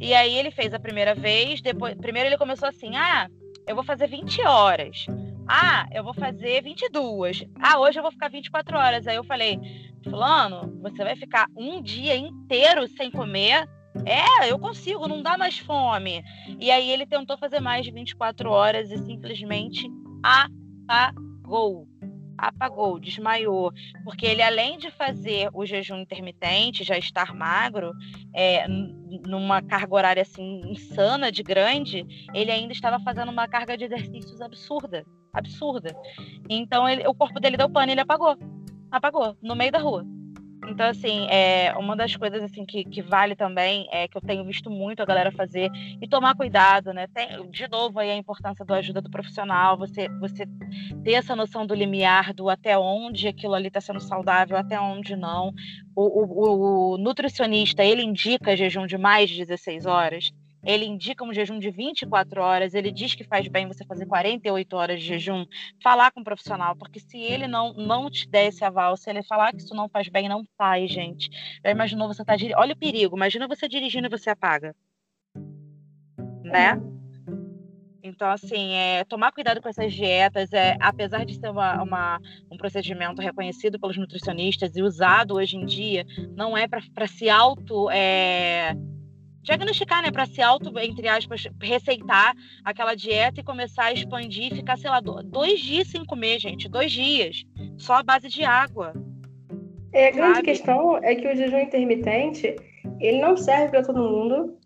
E aí ele fez a primeira vez, depois, primeiro ele começou assim: "Ah, eu vou fazer 20 horas. Ah, eu vou fazer 22. Ah, hoje eu vou ficar 24 horas". Aí eu falei: "Fulano, você vai ficar um dia inteiro sem comer?" É, eu consigo, não dá mais fome. E aí ele tentou fazer mais de 24 horas e simplesmente apagou. Apagou, desmaiou. Porque ele, além de fazer o jejum intermitente, já estar magro, é, numa carga horária assim insana de grande, ele ainda estava fazendo uma carga de exercícios absurda. Absurda. Então ele, o corpo dele deu pano e ele apagou. Apagou, no meio da rua. Então, assim, é, uma das coisas assim que, que vale também é que eu tenho visto muito a galera fazer e tomar cuidado, né? Tem, de novo aí a importância da ajuda do profissional, você, você ter essa noção do limiar, do até onde aquilo ali está sendo saudável, até onde não. O, o, o nutricionista, ele indica jejum de mais de 16 horas ele indica um jejum de 24 horas, ele diz que faz bem você fazer 48 horas de jejum, falar com um profissional, porque se ele não, não te der esse aval, se ele falar que isso não faz bem, não faz, gente. Já imaginou você tá dirigindo? Olha o perigo, imagina você dirigindo e você apaga. Né? Então, assim, é, tomar cuidado com essas dietas, é, apesar de ser uma, uma, um procedimento reconhecido pelos nutricionistas e usado hoje em dia, não é para se auto. É, diagnosticar, né, para se auto, entre aspas, receitar aquela dieta e começar a expandir e ficar, sei lá, dois dias sem comer, gente, dois dias, só a base de água. É, a grande sabe? questão é que o jejum intermitente, ele não serve para todo mundo,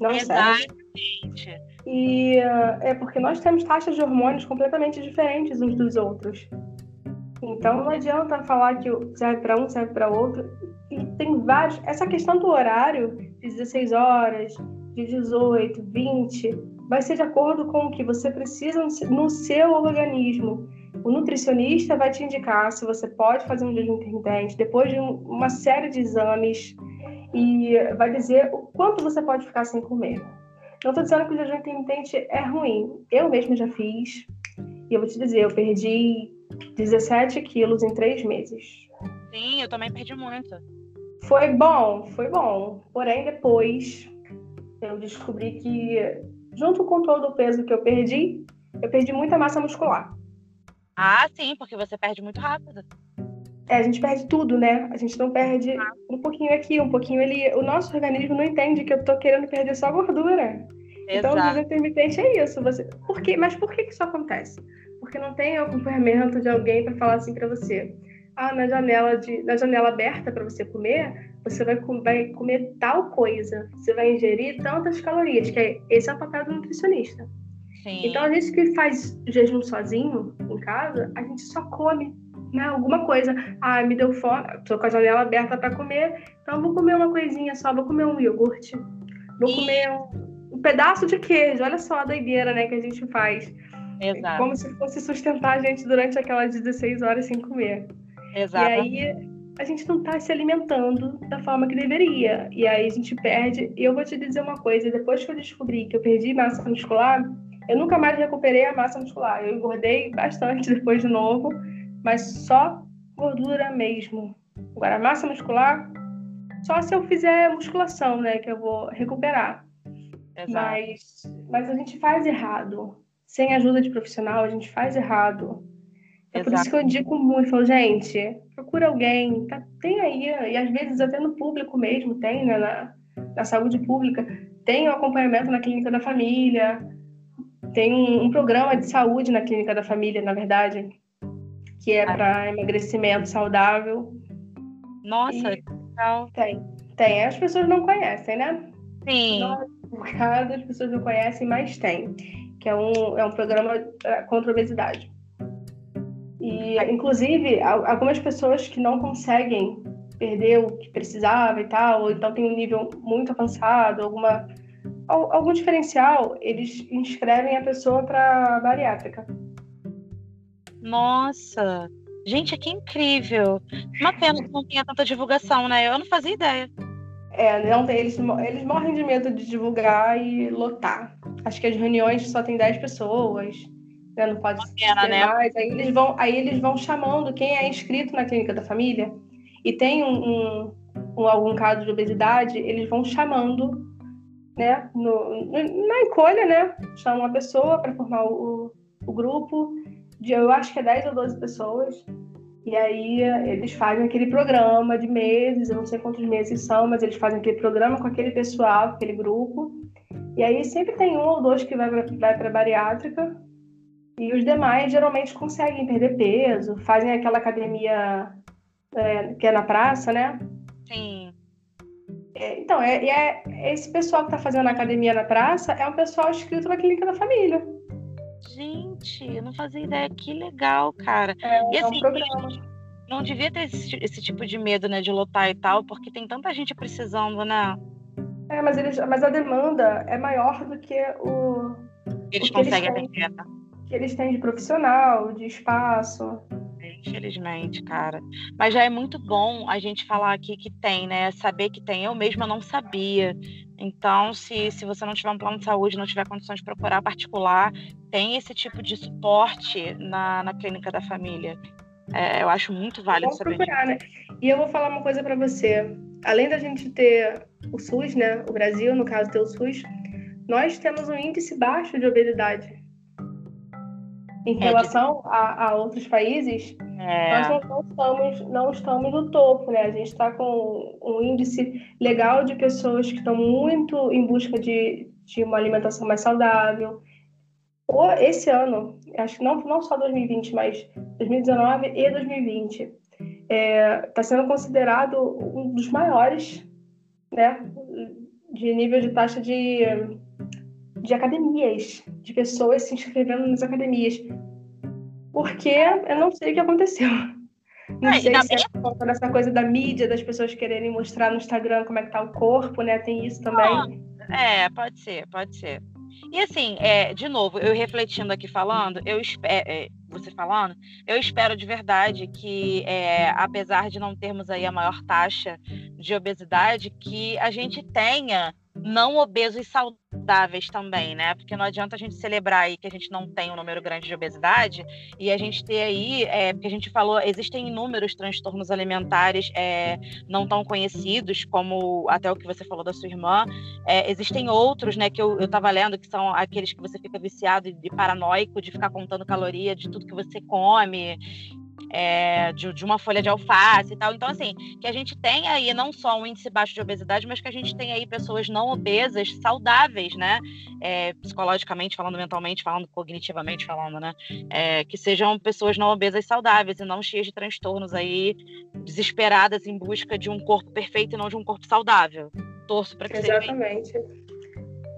não Exatamente. serve. E uh, é porque nós temos taxas de hormônios completamente diferentes uns dos outros. Então não adianta falar que serve para um, serve para outro. Tem vários. Essa questão do horário, de 16 horas, de 18, 20, vai ser de acordo com o que você precisa no seu organismo. O nutricionista vai te indicar se você pode fazer um jejum intermitente depois de uma série de exames e vai dizer o quanto você pode ficar sem comer. Não estou dizendo que o jejum intermitente é ruim. Eu mesma já fiz. E eu vou te dizer, eu perdi 17 quilos em três meses. Sim, eu também perdi muito. Foi bom, foi bom. Porém, depois eu descobri que, junto com todo o peso que eu perdi, eu perdi muita massa muscular. Ah, sim, porque você perde muito rápido. É, a gente perde tudo, né? A gente não perde um pouquinho aqui, um pouquinho ali. O nosso organismo não entende que eu tô querendo perder só gordura. Então, o jejum intermitente é isso. Você... Por quê? Mas por que, que isso acontece? Porque não tem acompanhamento de alguém para falar assim para você. Ah, na janela, de, na janela aberta para você comer, você vai, vai comer tal coisa. Você vai ingerir tantas calorias, que é, esse é o papel do nutricionista. Sim. Então, a gente que faz jejum sozinho, em casa, a gente só come né, alguma coisa. Ah, me deu fome, tô com a janela aberta para comer, então vou comer uma coisinha só, vou comer um iogurte, vou e... comer um, um, pedaço de queijo. Olha só a doideira, né, que a gente faz. Exato. Como se fosse sustentar a gente durante aquelas 16 horas sem comer. Exato. E aí a gente não está se alimentando da forma que deveria. E aí a gente perde. E eu vou te dizer uma coisa: depois que eu descobri que eu perdi massa muscular, eu nunca mais recuperei a massa muscular. Eu engordei bastante depois de novo mas só gordura mesmo. Agora, massa muscular, só se eu fizer musculação, né, que eu vou recuperar. Exato. Mas, mas a gente faz errado. Sem ajuda de profissional, a gente faz errado. É por isso que eu indico muito, falo, gente, procura alguém, tá, tem aí, e às vezes até no público mesmo tem, né, na, na saúde pública, tem o acompanhamento na clínica da família, tem um, um programa de saúde na clínica da família, na verdade, que é para emagrecimento saudável. Nossa, e legal. Tem, tem. As pessoas não conhecem, né? Sim. Cada as pessoas não conhecem, mas tem. Que é um, é um programa é, contra a obesidade. E, inclusive, algumas pessoas que não conseguem perder o que precisava e tal, ou então tem um nível muito avançado, alguma algum diferencial, eles inscrevem a pessoa para bariátrica. Nossa! Gente, que incrível! Uma pena que não tenha tanta divulgação, né? Eu não fazia ideia. É, não, eles, eles morrem de medo de divulgar e lotar. Acho que as reuniões só tem 10 pessoas, né? não pode pena, ter né? mais. Aí eles, vão, aí eles vão chamando quem é inscrito na clínica da família e tem um, um, um algum caso de obesidade, eles vão chamando né, no, na encolha, né? Chamam uma pessoa para formar o, o grupo de eu acho que é 10 ou 12 pessoas. E aí eles fazem aquele programa de meses, eu não sei quantos meses são, mas eles fazem aquele programa com aquele pessoal, aquele grupo. E aí sempre tem um ou dois que vai para a bariátrica. E os demais geralmente conseguem perder peso, fazem aquela academia é, que é na praça, né? Sim. É, então, é, é, esse pessoal que está fazendo a academia na praça é um pessoal inscrito na clínica da família. Gente, eu não fazia ideia. Que legal, cara. É, e assim, é um não devia ter esse, esse, tipo de medo, né, de lotar e tal, porque tem tanta gente precisando, né? É, mas, eles, mas a demanda é maior do que o. Eles conseguem atender. Que eles têm de profissional, de espaço. Infelizmente, cara. Mas já é muito bom a gente falar aqui que tem, né? Saber que tem. Eu mesma não sabia. Então, se, se você não tiver um plano de saúde, não tiver condições de procurar particular, tem esse tipo de suporte na, na clínica da família. É, eu acho muito válido Vamos saber. Procurar, né? E eu vou falar uma coisa para você. Além da gente ter o SUS, né? O Brasil, no caso, ter o SUS, nós temos um índice baixo de obesidade. Em é, relação a, a, outros países, é. nós não, estamos, não estamos no topo, né? A gente está com um índice legal de pessoas que estão muito em busca de, de uma alimentação mais saudável, esse ano, acho que não, não só 2020, mas 2019 e 2020, está é, tá sendo considerado um dos maiores, né, de nível de taxa de, de academias, de pessoas se inscrevendo nas academias. Porque eu não sei o que aconteceu. Não sei se é por conta dessa coisa da mídia, das pessoas quererem mostrar no Instagram como é que tá o corpo, né? Tem isso também. É, pode ser, pode ser. E assim, é, de novo, eu refletindo aqui falando, eu espero, é, você falando, eu espero de verdade que, é, apesar de não termos aí a maior taxa de obesidade, que a gente tenha não obesos saudáveis também, né? Porque não adianta a gente celebrar aí que a gente não tem um número grande de obesidade e a gente ter aí, é, porque a gente falou, existem inúmeros transtornos alimentares é, não tão conhecidos, como até o que você falou da sua irmã. É, existem outros, né, que eu, eu tava lendo, que são aqueles que você fica viciado e paranoico de ficar contando caloria de tudo que você come é, de, de, uma folha de alface e tal. Então, assim, que a gente tem aí não só um índice baixo de obesidade, mas que a gente tem aí pessoas não obesas, saudáveis, né? É, psicologicamente falando, mentalmente falando, cognitivamente falando, né? É, que sejam pessoas não obesas saudáveis e não cheias de transtornos aí, desesperadas em busca de um corpo perfeito e não de um corpo saudável. Torço para que Exatamente.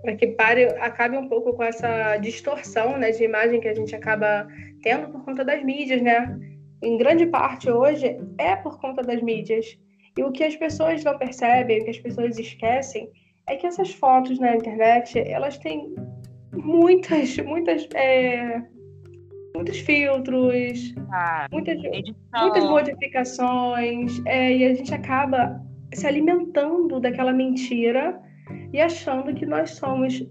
Para que pare, acabe um pouco com essa distorção né, de imagem que a gente acaba tendo por conta das mídias, né? Em grande parte hoje, é por conta das mídias. E o que as pessoas não percebem, o que as pessoas esquecem, é que essas fotos na internet, elas têm muitas, muitas, é, muitos filtros, ah, muitas, muitas modificações, é, e a gente acaba se alimentando daquela mentira e achando que nós somos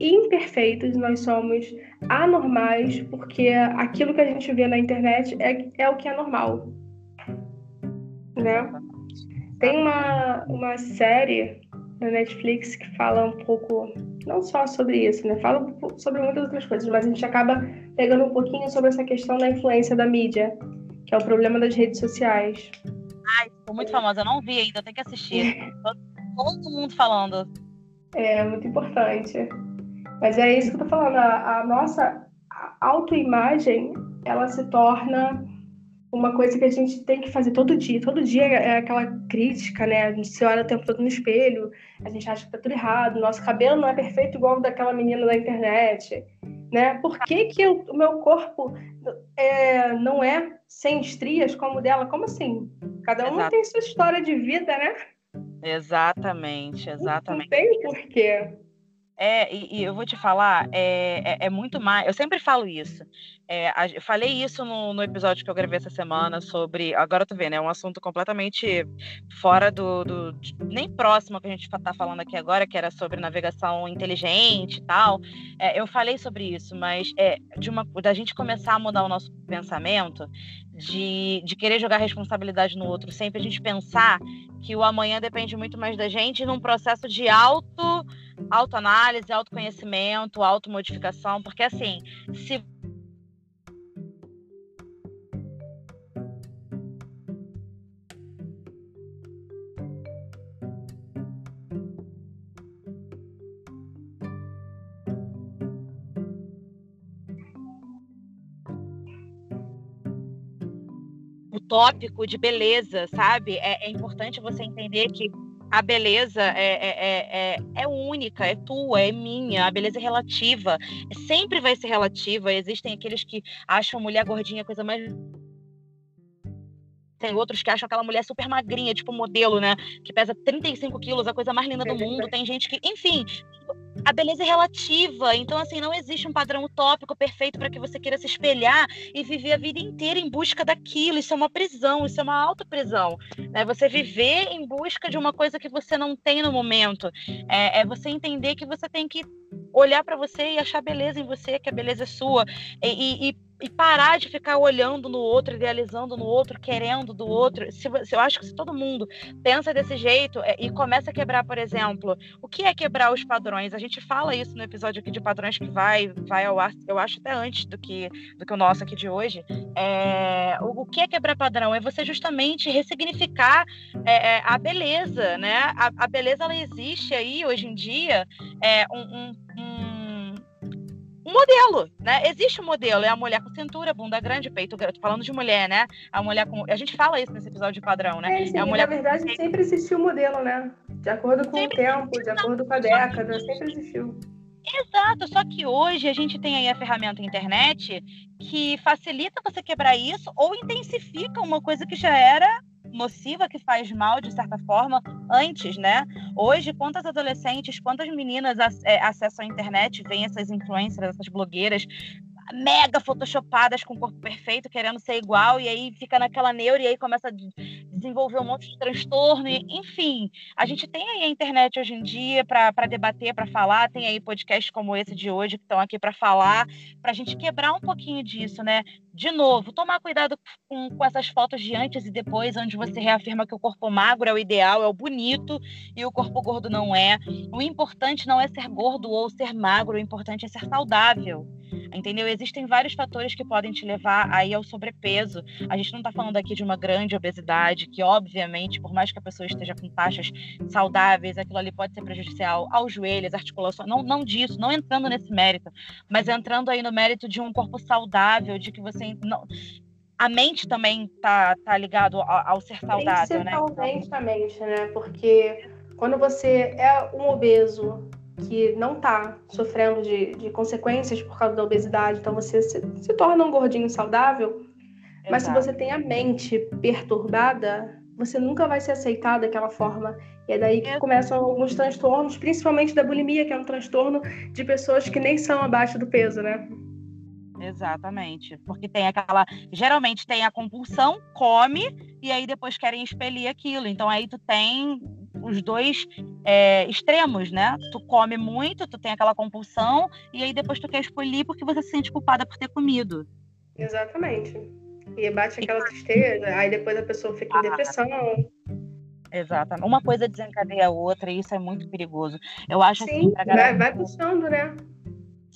imperfeitos, nós somos anormais, porque aquilo que a gente vê na internet é, é o que é normal. Né? Tem uma, uma série na Netflix que fala um pouco, não só sobre isso, né? Fala sobre muitas outras coisas, mas a gente acaba pegando um pouquinho sobre essa questão da influência da mídia, que é o problema das redes sociais. Ai, ficou muito famosa, eu não vi ainda, tem que assistir. Todo mundo falando. É, muito importante. Mas é isso que eu tô falando, a, a nossa autoimagem, ela se torna uma coisa que a gente tem que fazer todo dia. Todo dia é aquela crítica, né? A gente se olha o tempo todo no espelho, a gente acha que tá tudo errado, nosso cabelo não é perfeito igual o daquela menina da internet, né? Por que, que o meu corpo é, não é sem estrias como o dela? Como assim? Cada um tem sua história de vida, né? Exatamente, exatamente. Não tem porquê. É, e, e, eu vou te falar, é, é, é, muito mais. Eu sempre falo isso. É, a, eu falei isso no, no, episódio que eu gravei essa semana sobre. Agora tu vê, né? É um assunto completamente fora do. do nem próximo que a gente está falando aqui agora, que era sobre navegação inteligente e tal. É, eu falei sobre isso, mas é de uma, da gente começar a mudar o nosso pensamento, de, de querer jogar responsabilidade no outro, sempre a gente pensar que o amanhã depende muito mais da gente num processo de auto autoanálise, autoconhecimento, automodificação, porque assim, se tópico de beleza, sabe? É, é, importante você entender que a beleza é, é, é, é, única, é tua, é minha, a beleza é relativa, sempre vai ser relativa. Existem aqueles que acham mulher gordinha a coisa mais tem outros que acham aquela mulher super magrinha, tipo modelo, né? Que pesa 35 quilos, a coisa mais linda do mundo. Tem gente que, enfim, a beleza é relativa. Então, assim, não existe um padrão utópico perfeito para que você queira se espelhar e viver a vida inteira em busca daquilo. Isso é uma prisão, isso é uma autoprisão. Né? Você viver em busca de uma coisa que você não tem no momento. É, é você entender que você tem que olhar para você e achar beleza em você, que a beleza é sua. E, e, e, parar de ficar olhando no outro, idealizando no outro, querendo do outro. Se, eu acho que se todo mundo pensa desse jeito é, e começa a quebrar, por exemplo, o que é quebrar os padrões? A gente fala isso no episódio aqui de padrões que vai, vai ao ar, eu acho até antes do que, do que o nosso aqui de hoje. É, o, o, que é quebrar padrão? É você justamente ressignificar é, é a beleza, né? A, a, beleza ela existe aí hoje em dia, é um, um um modelo, né? Existe um modelo, é a mulher com cintura, bunda grande, peito grande. Tô falando de mulher, né? A mulher com. A gente fala isso nesse episódio de padrão, né? É, sim, é a mulher na verdade, com... sempre existiu um modelo, né? De acordo com sempre o tempo, de acordo com a década, sempre existiu. Exato, só que hoje a gente tem aí a ferramenta internet que facilita você quebrar isso ou intensifica uma coisa que já era nociva que faz mal, de certa forma, antes, né? Hoje, quantas adolescentes, quantas meninas é, acessam a internet, veem essas influencers, essas blogueiras mega photoshopadas com o corpo perfeito, querendo ser igual, e aí fica naquela neura e aí começa a desenvolver um monte de transtorno. E, enfim, a gente tem aí a internet hoje em dia para debater, para falar, tem aí podcasts como esse de hoje que estão aqui para falar, para a gente quebrar um pouquinho disso, né? De novo, tomar cuidado com, com essas fotos de antes e depois, onde você reafirma que o corpo magro é o ideal, é o bonito, e o corpo gordo não é. O importante não é ser gordo ou ser magro, o importante é ser saudável. entendeu? Existem vários fatores que podem te levar aí ao sobrepeso. A gente não está falando aqui de uma grande obesidade, que obviamente, por mais que a pessoa esteja com taxas saudáveis, aquilo ali pode ser prejudicial aos joelhos, articulações, não, não disso, não entrando nesse mérito, mas entrando aí no mérito de um corpo saudável, de que você não, a mente também tá, tá ligado ao, ser saudável, né? Principalmente a mente, né? Porque quando você é um obeso que não está sofrendo de, de, consequências por causa da obesidade, então você se, se torna um gordinho saudável, Exato. mas se você tem a mente perturbada, você nunca vai ser aceitado daquela forma. E é daí que começam alguns transtornos, principalmente da bulimia, que é um transtorno de pessoas que nem são abaixo do peso, né? Exatamente. Porque tem aquela. Geralmente tem a compulsão, come, e aí depois querem expelir aquilo. Então aí tu tem os dois é, extremos, né? Tu come muito, tu tem aquela compulsão, e aí depois tu quer expelir porque você se sente culpada por ter comido. Exatamente. E bate aquela tristeza, aí depois a pessoa fica em depressão. Exatamente. Uma coisa desencadeia a outra, e isso é muito perigoso. Eu acho Sim, assim. Vai, vai puxando, né?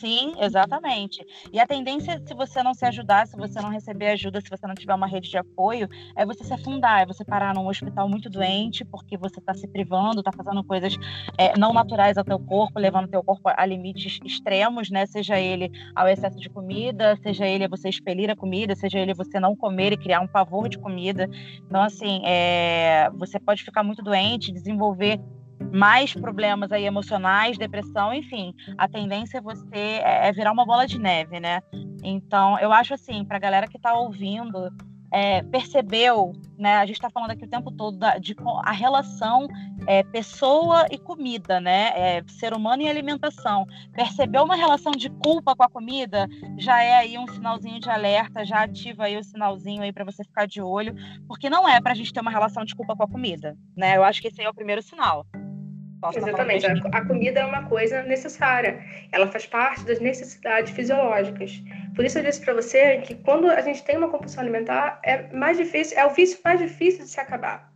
Sim, exatamente. E a tendência, se você não se ajudar, se você não receber ajuda, se você não tiver uma rede de apoio, é você se afundar, é você parar num hospital muito doente, porque você está se privando, está fazendo coisas é, não naturais ao teu corpo, levando teu corpo a limites extremos, né? Seja ele ao excesso de comida, seja ele você expelir a comida, seja ele você não comer e criar um pavor de comida. Então, assim, é, você pode ficar muito doente, desenvolver mais problemas aí emocionais, depressão, enfim, a tendência é você é, é virar uma bola de neve, né? Então, eu acho assim, para a galera que está ouvindo, é, percebeu, né? A gente está falando aqui o tempo todo da, de a relação é, pessoa e comida, né? É, ser humano e alimentação. Percebeu uma relação de culpa com a comida, já é aí um sinalzinho de alerta, já ativa aí o sinalzinho aí para você ficar de olho, porque não é para a gente ter uma relação de culpa com a comida, né? Eu acho que esse aí é o primeiro sinal. Posso Exatamente. A, comida é uma coisa necessária. Ela faz parte das necessidades fisiológicas. Por isso eu disse para você que quando a gente tem uma compulsão alimentar, é mais difícil, é o vício mais difícil de se acabar.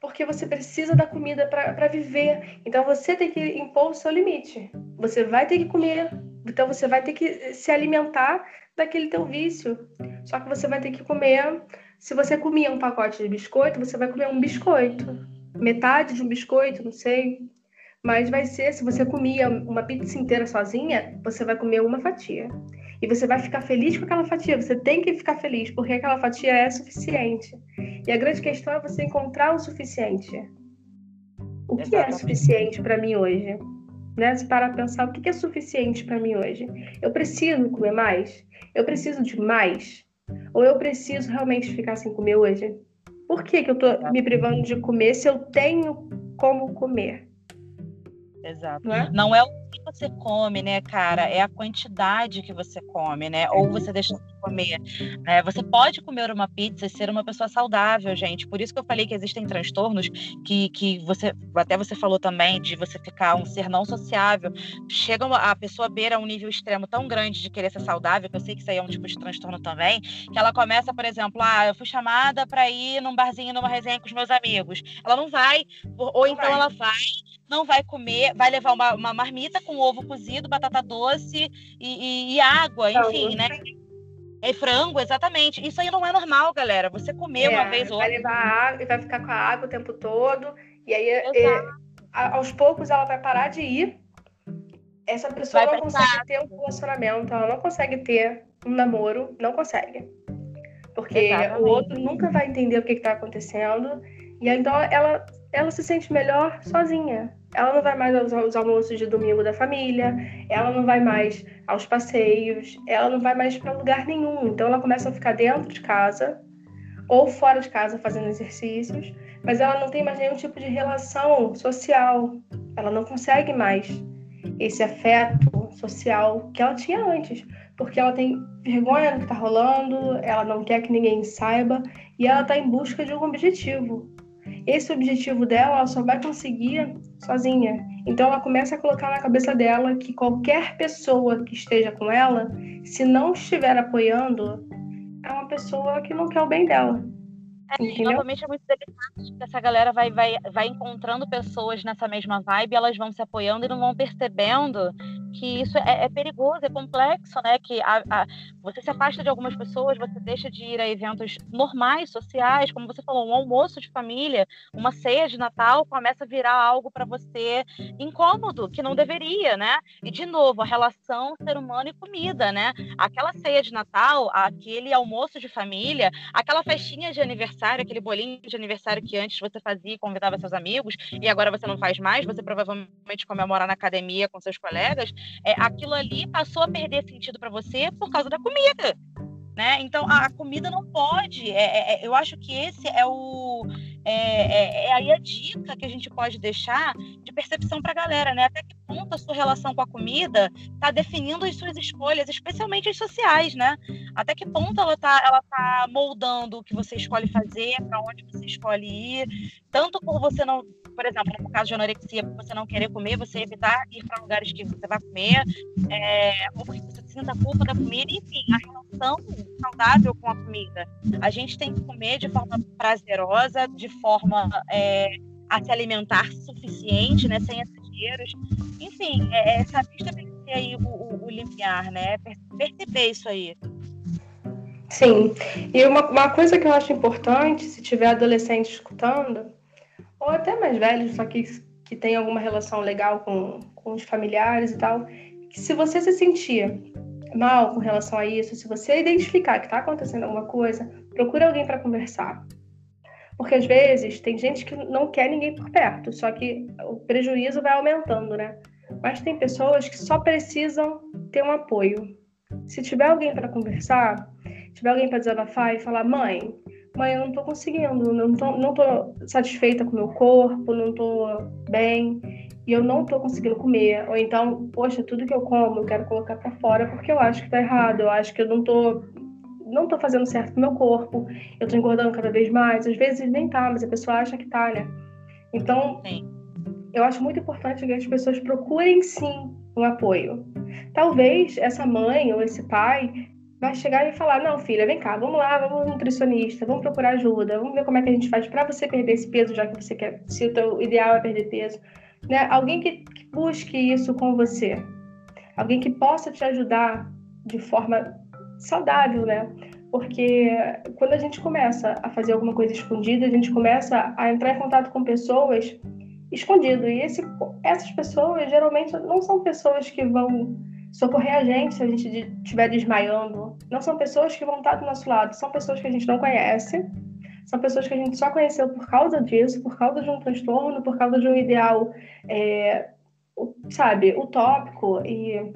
Porque você precisa da comida para viver. Então você tem que impor o seu limite. Você vai ter que comer. Então você vai ter que se alimentar daquele teu vício. Só que você vai ter que comer. Se você comia um pacote de biscoito, você vai comer um biscoito metade de um biscoito, não sei. Mas vai ser, se você comia uma pizza inteira sozinha, você vai comer uma fatia. E você vai ficar feliz com aquela fatia. Você tem que ficar feliz, porque aquela fatia é suficiente. E a grande questão é você encontrar o suficiente. O que é suficiente para mim hoje? Né? Se parar pensar, o que é suficiente para mim hoje? Eu preciso comer mais? Eu preciso de mais? Ou eu preciso realmente ficar sem comer hoje? Por que, que eu tô me privando de comer se eu tenho como comer? Exato. Não é? Não é o que você come, né, cara? É a quantidade que você come, né? Ou você deixa de comer. Né? Você pode comer uma pizza e ser uma pessoa saudável, gente. Por isso que eu falei que existem transtornos que, que você, até você falou também, de você ficar um ser não sociável. Chega uma, a pessoa beira um nível extremo tão grande de querer ser saudável, que eu sei que isso aí é um tipo de transtorno também, que ela começa, por exemplo, ah, eu fui chamada para ir num barzinho, numa resenha com os meus amigos. Ela não vai, ou então ela vai não vai comer, vai levar uma, uma marmita com ovo cozido, batata doce e, e, e água, enfim, né? É frango, exatamente. Isso aí não é normal, galera. Você comer é, uma vez ou outra. Vai levar água e vai ficar com a água o tempo todo. E aí, é, aos poucos, ela vai parar de ir. Essa pessoa vai não consegue ter um relacionamento, ela não consegue ter um namoro, não consegue. Porque Exatamente. o outro nunca vai entender o que está acontecendo. E então ela, ela se sente melhor sozinha. Ela não vai mais aos, almoços de domingo da família, ela não vai mais aos passeios, ela não vai mais para lugar nenhum. Então ela começa a ficar dentro de casa ou fora de casa fazendo exercícios, mas ela não tem mais nenhum tipo de relação social. Ela não consegue mais esse afeto social que ela tinha antes, porque ela tem vergonha do que está rolando, ela não quer que ninguém saiba e ela está em busca de um objetivo. Esse objetivo dela ela só vai conseguir sozinha. Então ela começa a colocar na cabeça dela que qualquer pessoa que esteja com ela, se não estiver apoiando, é uma pessoa que não quer o bem dela. É, novamente é muito delicado que essa galera vai, vai, vai encontrando pessoas nessa mesma vibe, elas vão se apoiando e não vão percebendo que isso é, é perigoso, é complexo, né? Que a, a, você se afasta de algumas pessoas, você deixa de ir a eventos normais, sociais, como você falou, um almoço de família, uma ceia de Natal começa a virar algo para você incômodo, que não deveria, né? E de novo, a relação ser humano e comida, né? Aquela ceia de Natal, aquele almoço de família, aquela festinha de aniversário, aquele bolinho de aniversário que antes você fazia, convidava seus amigos e agora você não faz mais, você provavelmente comemora na academia com seus colegas, é, aquilo ali passou a perder sentido para você por causa da comida. Né? Então a, comida não pode. É, é, é, eu acho que esse é o é, é, é, aí a dica que a gente pode deixar de percepção para a galera, né? Até que ponto a sua relação com a comida está definindo as suas escolhas, especialmente as sociais, né? Até que ponto ela está ela tá moldando o que você escolhe fazer, para onde você escolhe ir, tanto por você não por exemplo, no caso de anorexia, você não querer comer, você evitar ir para lugares que você vai comer, é, ou porque você sinta culpa da comida, enfim, a relação saudável com a comida. A gente tem que comer de forma prazerosa, de forma é, a se alimentar suficiente, né, sem exageros. Enfim, é, é saber estabelecer aí o, o, o limiar, né, perceber isso aí. Sim, e uma, uma coisa que eu acho importante, se tiver adolescente escutando, ou até mais velhos, só que, que tem alguma relação legal com, com os familiares e tal, que se você se sentir mal com relação a isso, se você identificar que está acontecendo alguma coisa, procure alguém para conversar. Porque às vezes tem gente que não quer ninguém por perto, só que o prejuízo vai aumentando, né? Mas tem pessoas que só precisam ter um apoio. Se tiver alguém para conversar, tiver alguém para desabafar e falar, mãe, mãe, eu não tô conseguindo, não tô, não tô satisfeita com o meu corpo, não tô bem, e eu não tô conseguindo comer. Ou então, poxa, tudo que eu como eu quero colocar para fora porque eu acho que tá errado, eu acho que eu não tô não tô fazendo certo com o meu corpo, eu tô engordando cada vez mais, às vezes nem tá, mas a pessoa acha que tá, né? Então, sim. eu acho muito importante que as pessoas procurem sim um apoio. Talvez essa mãe ou esse pai vai chegar e falar: não, filha, vem cá, vamos lá, vamos no nutricionista, vamos procurar ajuda, vamos ver como é que a gente faz para você perder esse peso, já que você quer, se o teu ideal é perder peso. Né? Alguém que, que busque isso com você, alguém que possa te ajudar de forma saudável, né? Porque quando a gente começa a fazer alguma coisa escondida, a gente começa a entrar em contato com pessoas escondido. E esse, essas pessoas geralmente não são pessoas que vão socorrer a gente se a gente estiver desmaiando. Não são pessoas que vão estar do nosso lado, são pessoas que a gente não conhece, são pessoas que a gente só conheceu por causa disso, por causa de um transtorno, por causa de um ideal, é, sabe, utópico. E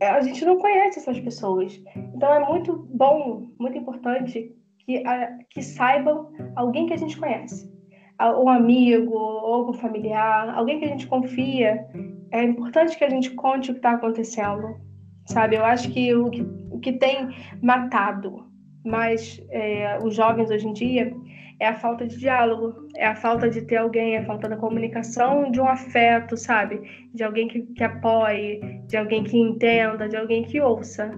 a gente não conhece essas pessoas. Então é muito bom, muito importante que, que saibam alguém que a gente conhece. Um amigo, ou algum familiar, alguém que a gente confia é importante que a gente conte o que está acontecendo, sabe? Eu acho que o que, o que tem matado mais é, os jovens hoje em dia é a falta de diálogo, é a falta de ter alguém, é a falta da comunicação, de um afeto, sabe? De alguém que, que apoie, de alguém que entenda, de alguém que ouça.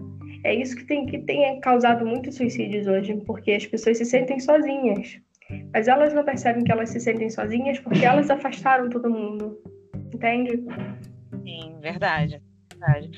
É isso que tem, que tem causado muitos suicídios hoje, porque as pessoas se sentem sozinhas. Mas elas não percebem que elas se sentem sozinhas porque elas afastaram todo mundo entende? Sim, verdade. Verdade.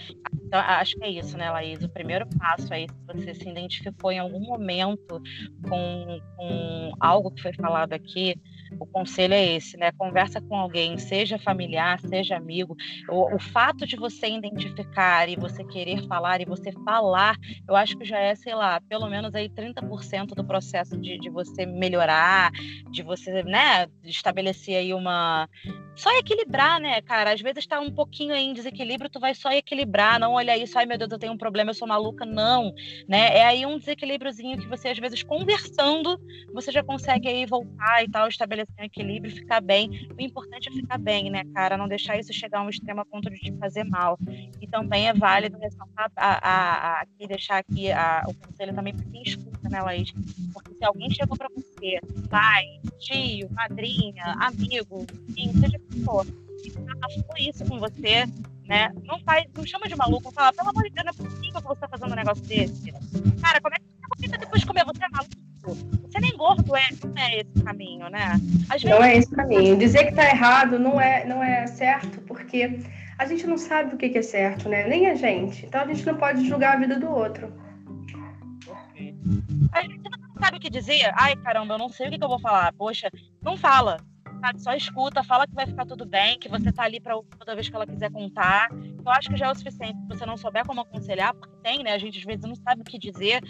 Então, acho que é isso, né, Laís? O primeiro passo aí, se você se identificou em algum momento com, com algo que foi falado aqui, o conselho é esse, né? Conversa com alguém, seja familiar, seja amigo. O, o, fato de você identificar e você querer falar e você falar, eu acho que já é, sei lá, pelo menos aí 30% do processo de, de você melhorar, de você, né, estabelecer aí uma. Só equilibrar, né, cara? Às vezes tá um pouquinho aí em desequilíbrio, tu vai só equilibrar, não olha isso, ai meu Deus, eu tenho um problema, eu sou maluca. Não, né? É aí um desequilíbriozinho que você, às vezes, conversando, você já consegue aí voltar e tal, estabelecer estabelecer um equilíbrio ficar bem. O importante é ficar bem, né, cara? Não deixar isso chegar a um extremo a ponto de te fazer mal. E também é válido ressaltar a, a, a aqui, deixar aqui a, o conselho também para quem escuta, né, Laís? Porque se alguém chegou para você, pai, tio, madrinha, amigo, enfim, seja quem for, e passou isso com você, né? Não faz, não chama de maluco, fala, pelo amor de Deus, não é possível que você está fazendo um negócio desse. Cara, como é que você depois de comer? Você é maluco? Você nem gordo é, não é esse caminho, né? Vezes... Não é esse caminho. Dizer que está errado não é, não é certo, porque a gente não sabe o que é certo, né? Nem a gente. Então a gente não pode julgar a vida do outro. A gente não sabe o que dizer. Ai, caramba, eu não sei o que, eu vou falar. Poxa, não fala. Sabe? Só escuta, fala que vai ficar tudo bem, que você tá ali para toda vez que ela quiser contar. Eu acho que já é o suficiente se você não souber como aconselhar, porque tem, né? A gente às vezes não sabe o que dizer.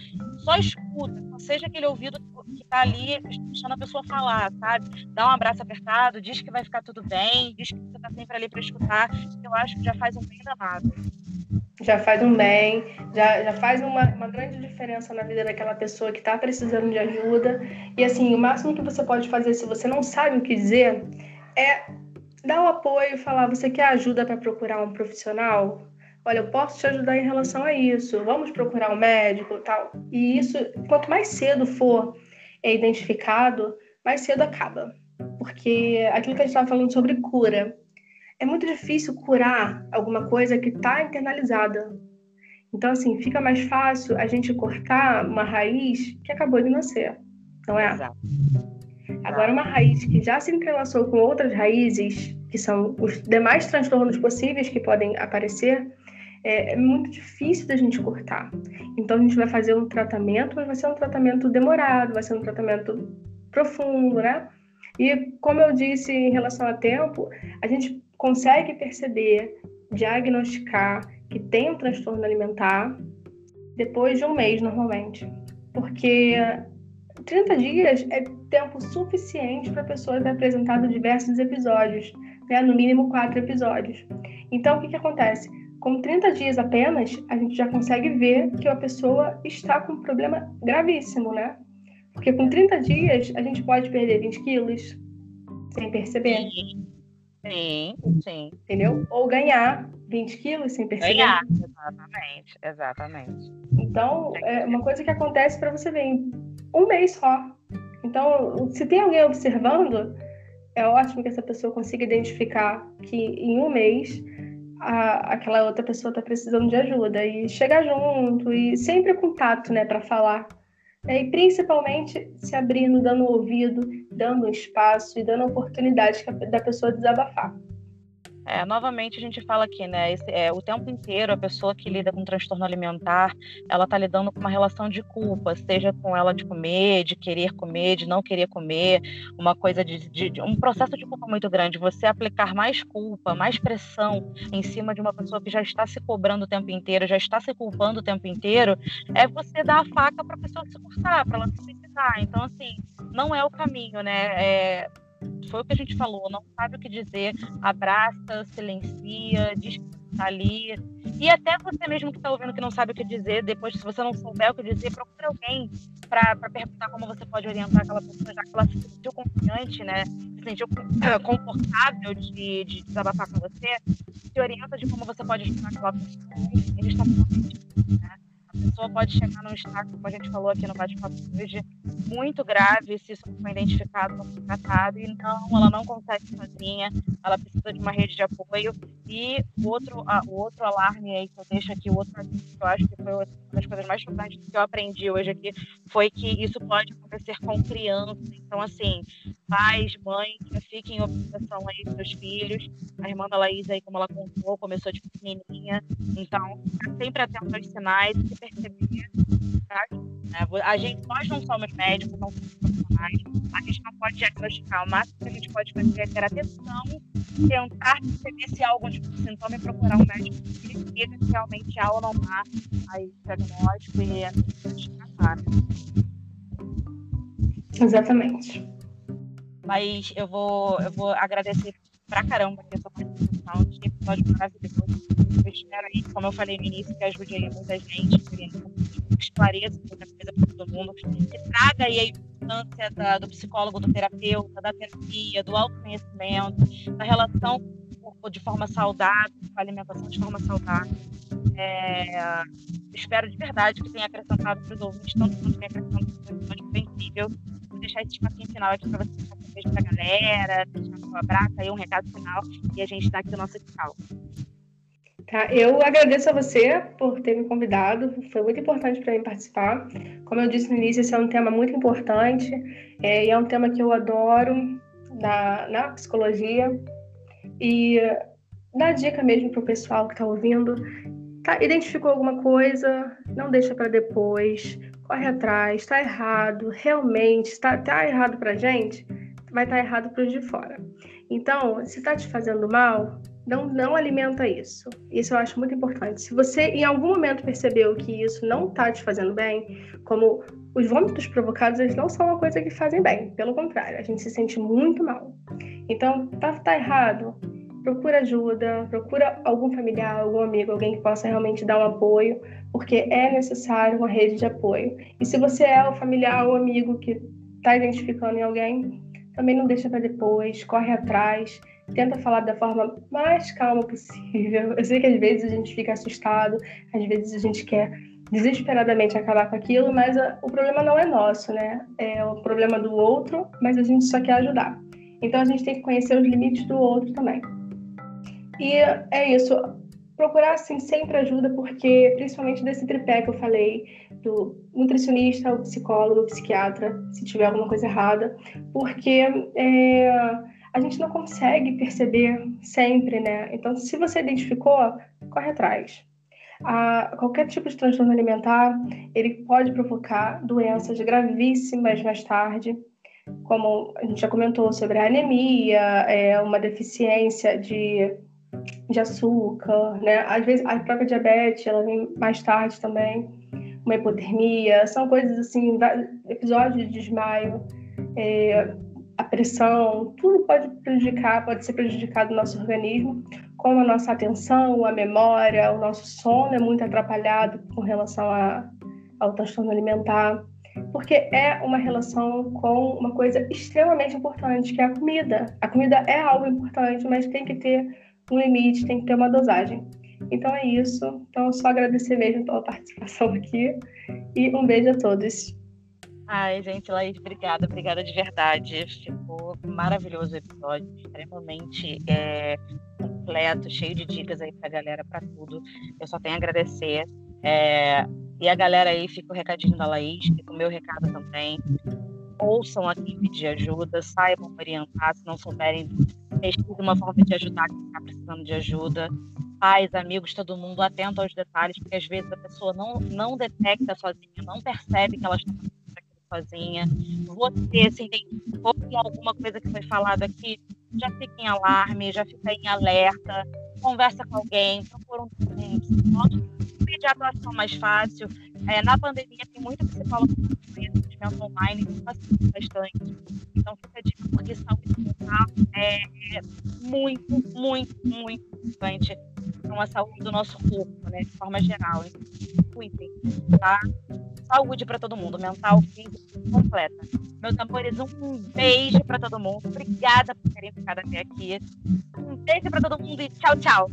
Só escuta, seja aquele ouvido que tá ali deixando a pessoa falar, sabe? Dá um abraço apertado, diz que vai ficar tudo bem, diz que você tá sempre ali para escutar. Eu acho que já faz um bem danado já faz um bem, já, já faz uma, uma grande diferença na vida daquela pessoa que está precisando de ajuda. E assim, o máximo que você pode fazer se você não sabe o que dizer é dar o apoio, falar: você quer ajuda para procurar um profissional? Olha, eu posso te ajudar em relação a isso. Vamos procurar um médico, tal. E isso, quanto mais cedo for é identificado, mais cedo acaba. Porque aquilo que a gente estava falando sobre cura, é muito difícil curar alguma coisa que está internalizada. Então, assim, fica mais fácil a gente cortar uma raiz que acabou de nascer, não é? Exato. Agora, uma raiz que já se entrelaçou com outras raízes, que são os demais transtornos possíveis que podem aparecer, é, é muito difícil da gente cortar. Então, a gente vai fazer um tratamento, mas vai ser um tratamento demorado, vai ser um tratamento profundo, né? E, como eu disse em relação a tempo, a gente consegue perceber, diagnosticar que tem um transtorno alimentar depois de um mês, normalmente. Porque 30 dias é tempo suficiente para a pessoa ter apresentado diversos episódios, né? no mínimo quatro episódios. Então, o que, que acontece? Com 30 dias apenas, a gente já consegue ver que a pessoa está com um problema gravíssimo, né? Porque com 30 dias, a gente pode perder 20 quilos sem perceber. Sim, sim. Entendeu? Ou ganhar 20 quilos sem perceber. Ganhar, exatamente, exatamente. Então, é uma coisa que acontece para você ver em um mês só. Então, se tem alguém observando, é ótimo que essa pessoa consiga identificar que em um mês a, aquela outra pessoa está precisando de ajuda e chegar junto e sempre contato, né, para falar e principalmente se abrindo, dando ouvido, dando espaço e dando oportunidade da pessoa desabafar. É, novamente a gente fala aqui, né? Esse, é, o tempo inteiro a pessoa que lida com transtorno alimentar, ela tá lidando com uma relação de culpa, seja com ela de comer, de querer comer, de não querer comer, uma coisa de, de, de, um processo de culpa muito grande. Você aplicar mais culpa, mais pressão em cima de uma pessoa que já está se cobrando o tempo inteiro, já está se culpando o tempo inteiro, é você dar a faca para a pessoa se cortar, para ela se suicidar. Então assim, não é o caminho, né? É, foi o que a gente falou, não sabe o que dizer, abraça, silencia, diz que está ali. E até você mesmo que está ouvindo que não sabe o que dizer, depois, se você não souber o que dizer, procure alguém para perguntar como você pode orientar aquela pessoa, já que ela se sentiu confiante, né? Se sentiu confortável de, de desabafar com você, se orienta de como você pode ajudar aquela pessoa. Eles estão né? Pessoa pode chegar num estado, como a gente falou aqui no bate-papo hoje, muito grave se isso for identificado, não for tratado, e não, ela não consegue sozinha, ela precisa de uma rede de apoio. E outro, a, outro alarme aí que eu deixo aqui, outro que eu acho que foi uma das coisas mais importantes que eu aprendi hoje aqui, foi que isso pode acontecer com criança. Então, assim, pais, mães, fiquem em observação aí dos seus filhos. A irmã da Laís aí, como ela contou, começou de pequenininha. Então, sempre atento aos sinais perceber. Tá? A gente, nós não somos médicos, não somos profissionais. A gente não pode diagnosticar. O máximo que a gente pode fazer é ter atenção, tentar perceber se há algum tipo de sintoma e procurar um médico que verifica se realmente há ou não há aí diagnóstico e tratar. Exatamente. Mas eu vou, eu vou agradecer pra caramba a sua participação. Que episódio maravilhoso. Eu espero aí, como eu falei no início, que ajude aí muita gente, que esclareça muita coisa para todo mundo, que traga aí a importância da, do psicólogo, do terapeuta, da terapia, do autoconhecimento, da relação corpo de forma saudável, com a alimentação de forma saudável. É, espero de verdade que tenha acrescentado para os ouvintes, tanto quanto tenha acrescentado para o episódio, foi incrível deixar esse espacinho final aqui para você deixar um beijo pra galera, deixar um abraço aí, um recado final, e a gente dá aqui o nosso tchau. Tá, eu agradeço a você por ter me convidado, foi muito importante para mim participar. Como eu disse no início, esse é um tema muito importante é, e é um tema que eu adoro na, na psicologia. E dá dica mesmo pro pessoal que está ouvindo. Tá, identificou alguma coisa, não deixa para depois, corre atrás, está errado, realmente, está tá errado para gente, vai estar tá errado para os de fora. Então, se está te fazendo mal, não, não alimenta isso. Isso eu acho muito importante. Se você em algum momento percebeu que isso não está te fazendo bem, como os vômitos provocados, eles não são uma coisa que fazem bem. Pelo contrário, a gente se sente muito mal. Então, tá, tá errado? Procura ajuda, procura algum familiar, algum amigo, alguém que possa realmente dar um apoio, porque é necessário uma rede de apoio. E se você é o familiar ou amigo que está identificando em alguém, também não deixa para depois, corre atrás tenta falar da forma mais calma possível. Eu sei que às vezes a gente fica assustado, às vezes a gente quer desesperadamente acabar com aquilo, mas a, o problema não é nosso, né? É o problema do outro, mas a gente só quer ajudar. Então a gente tem que conhecer os limites do outro também. E é isso. Procurar assim sempre ajuda, porque principalmente desse tripé que eu falei, do nutricionista, o psicólogo, o psiquiatra, se tiver alguma coisa errada, porque é, a gente não consegue perceber sempre, né? Então, se você identificou, corre atrás. Qualquer tipo de transtorno alimentar, ele pode provocar doenças gravíssimas mais tarde, como a gente já comentou sobre a anemia, é, uma deficiência de, de açúcar, né? Às vezes a própria diabetes, ela vem mais tarde também, uma hipotermia, são coisas assim, episódios de desmaio, é, a pressão, tudo pode prejudicar, pode ser prejudicado no nosso organismo, como a nossa atenção, a memória, o nosso sono é muito atrapalhado com relação a, ao transtorno alimentar, porque é uma relação com uma coisa extremamente importante, que é a comida. A comida é algo importante, mas tem que ter um limite, tem que ter uma dosagem. Então é isso. Então, só agradecer mesmo pela participação aqui e um beijo a todos. Ai, gente, Laís, obrigada, obrigada de verdade. Ficou maravilhoso o episódio, extremamente é, completo, cheio de dicas aí pra galera, pra tudo. Eu só tenho a agradecer. É, e a galera aí, fica o recadinho da Laís, fica o meu recado também. Ouçam aqui pedir ajuda, saibam orientar, se não souberem, pesquise uma forma de ajudar quem está precisando de ajuda. Pais, amigos, todo mundo atento aos detalhes, porque às vezes a pessoa não, não detecta sozinha, não percebe que ela está sozinha. Você se identificou com alguma coisa que foi falado aqui, já fica em alarme, já fica em alerta, conversa com alguém, procura um psicólogo, pedir atuação mais fácil. É, na pandemia tem muito psicólogo atendimento online, facilita bastante. Então fica a dica, porque saúde mental é muito, muito, muito importante para a saúde do nosso corpo, né, de forma geral. Então, cuidem, tá? Saúde para todo mundo, mental, físico, completa. Meus amores, um beijo para todo mundo. Obrigada por terem ficado até aqui. Um beijo para todo mundo e tchau, tchau.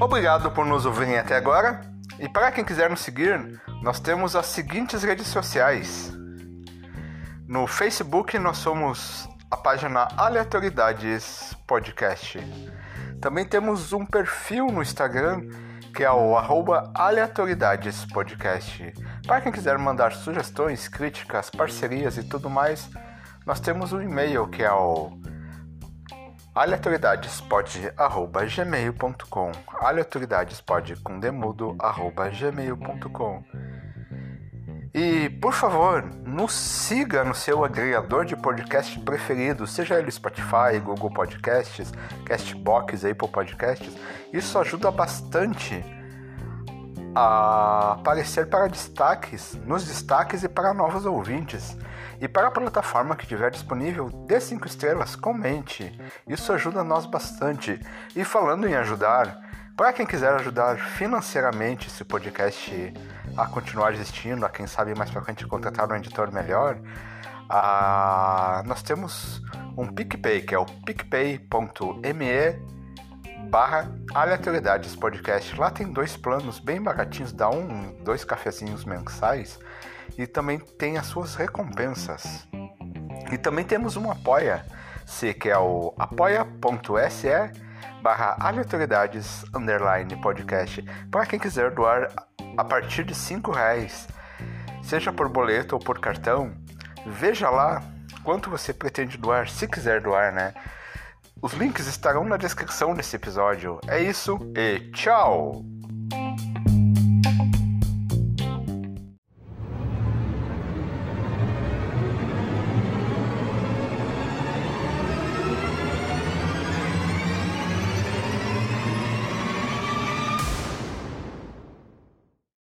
Obrigado por nos ouvirem até agora. E para quem quiser nos seguir, nós temos as seguintes redes sociais: no Facebook nós somos a página Aleatoridades Podcast. Também temos um perfil no Instagram que é o arroba Podcast. Para quem quiser mandar sugestões, críticas, parcerias e tudo mais, nós temos um e-mail que é o aleatoriedadespod.gmail.com aleatoriedadespod com e, por favor, nos siga no seu agregador de podcast preferido, seja ele Spotify, Google Podcasts, Castbox, Apple Podcasts. Isso ajuda bastante a aparecer para destaques, nos destaques e para novos ouvintes. E para a plataforma que tiver disponível, dê 5 estrelas, comente. Isso ajuda nós bastante. E falando em ajudar, para quem quiser ajudar financeiramente esse podcast a continuar existindo, a quem sabe mais para frente contratar um editor melhor, a... nós temos um PicPay, que é o picpay.me barra aleatoriedades podcast. Lá tem dois planos bem baratinhos, dá um, dois cafezinhos mensais e também tem as suas recompensas. E também temos um apoia-se, que é o apoia.se barra aleatoriedades underline podcast para quem quiser doar a partir de cinco reais, seja por boleto ou por cartão. Veja lá quanto você pretende doar, se quiser doar, né? Os links estarão na descrição desse episódio. É isso e tchau!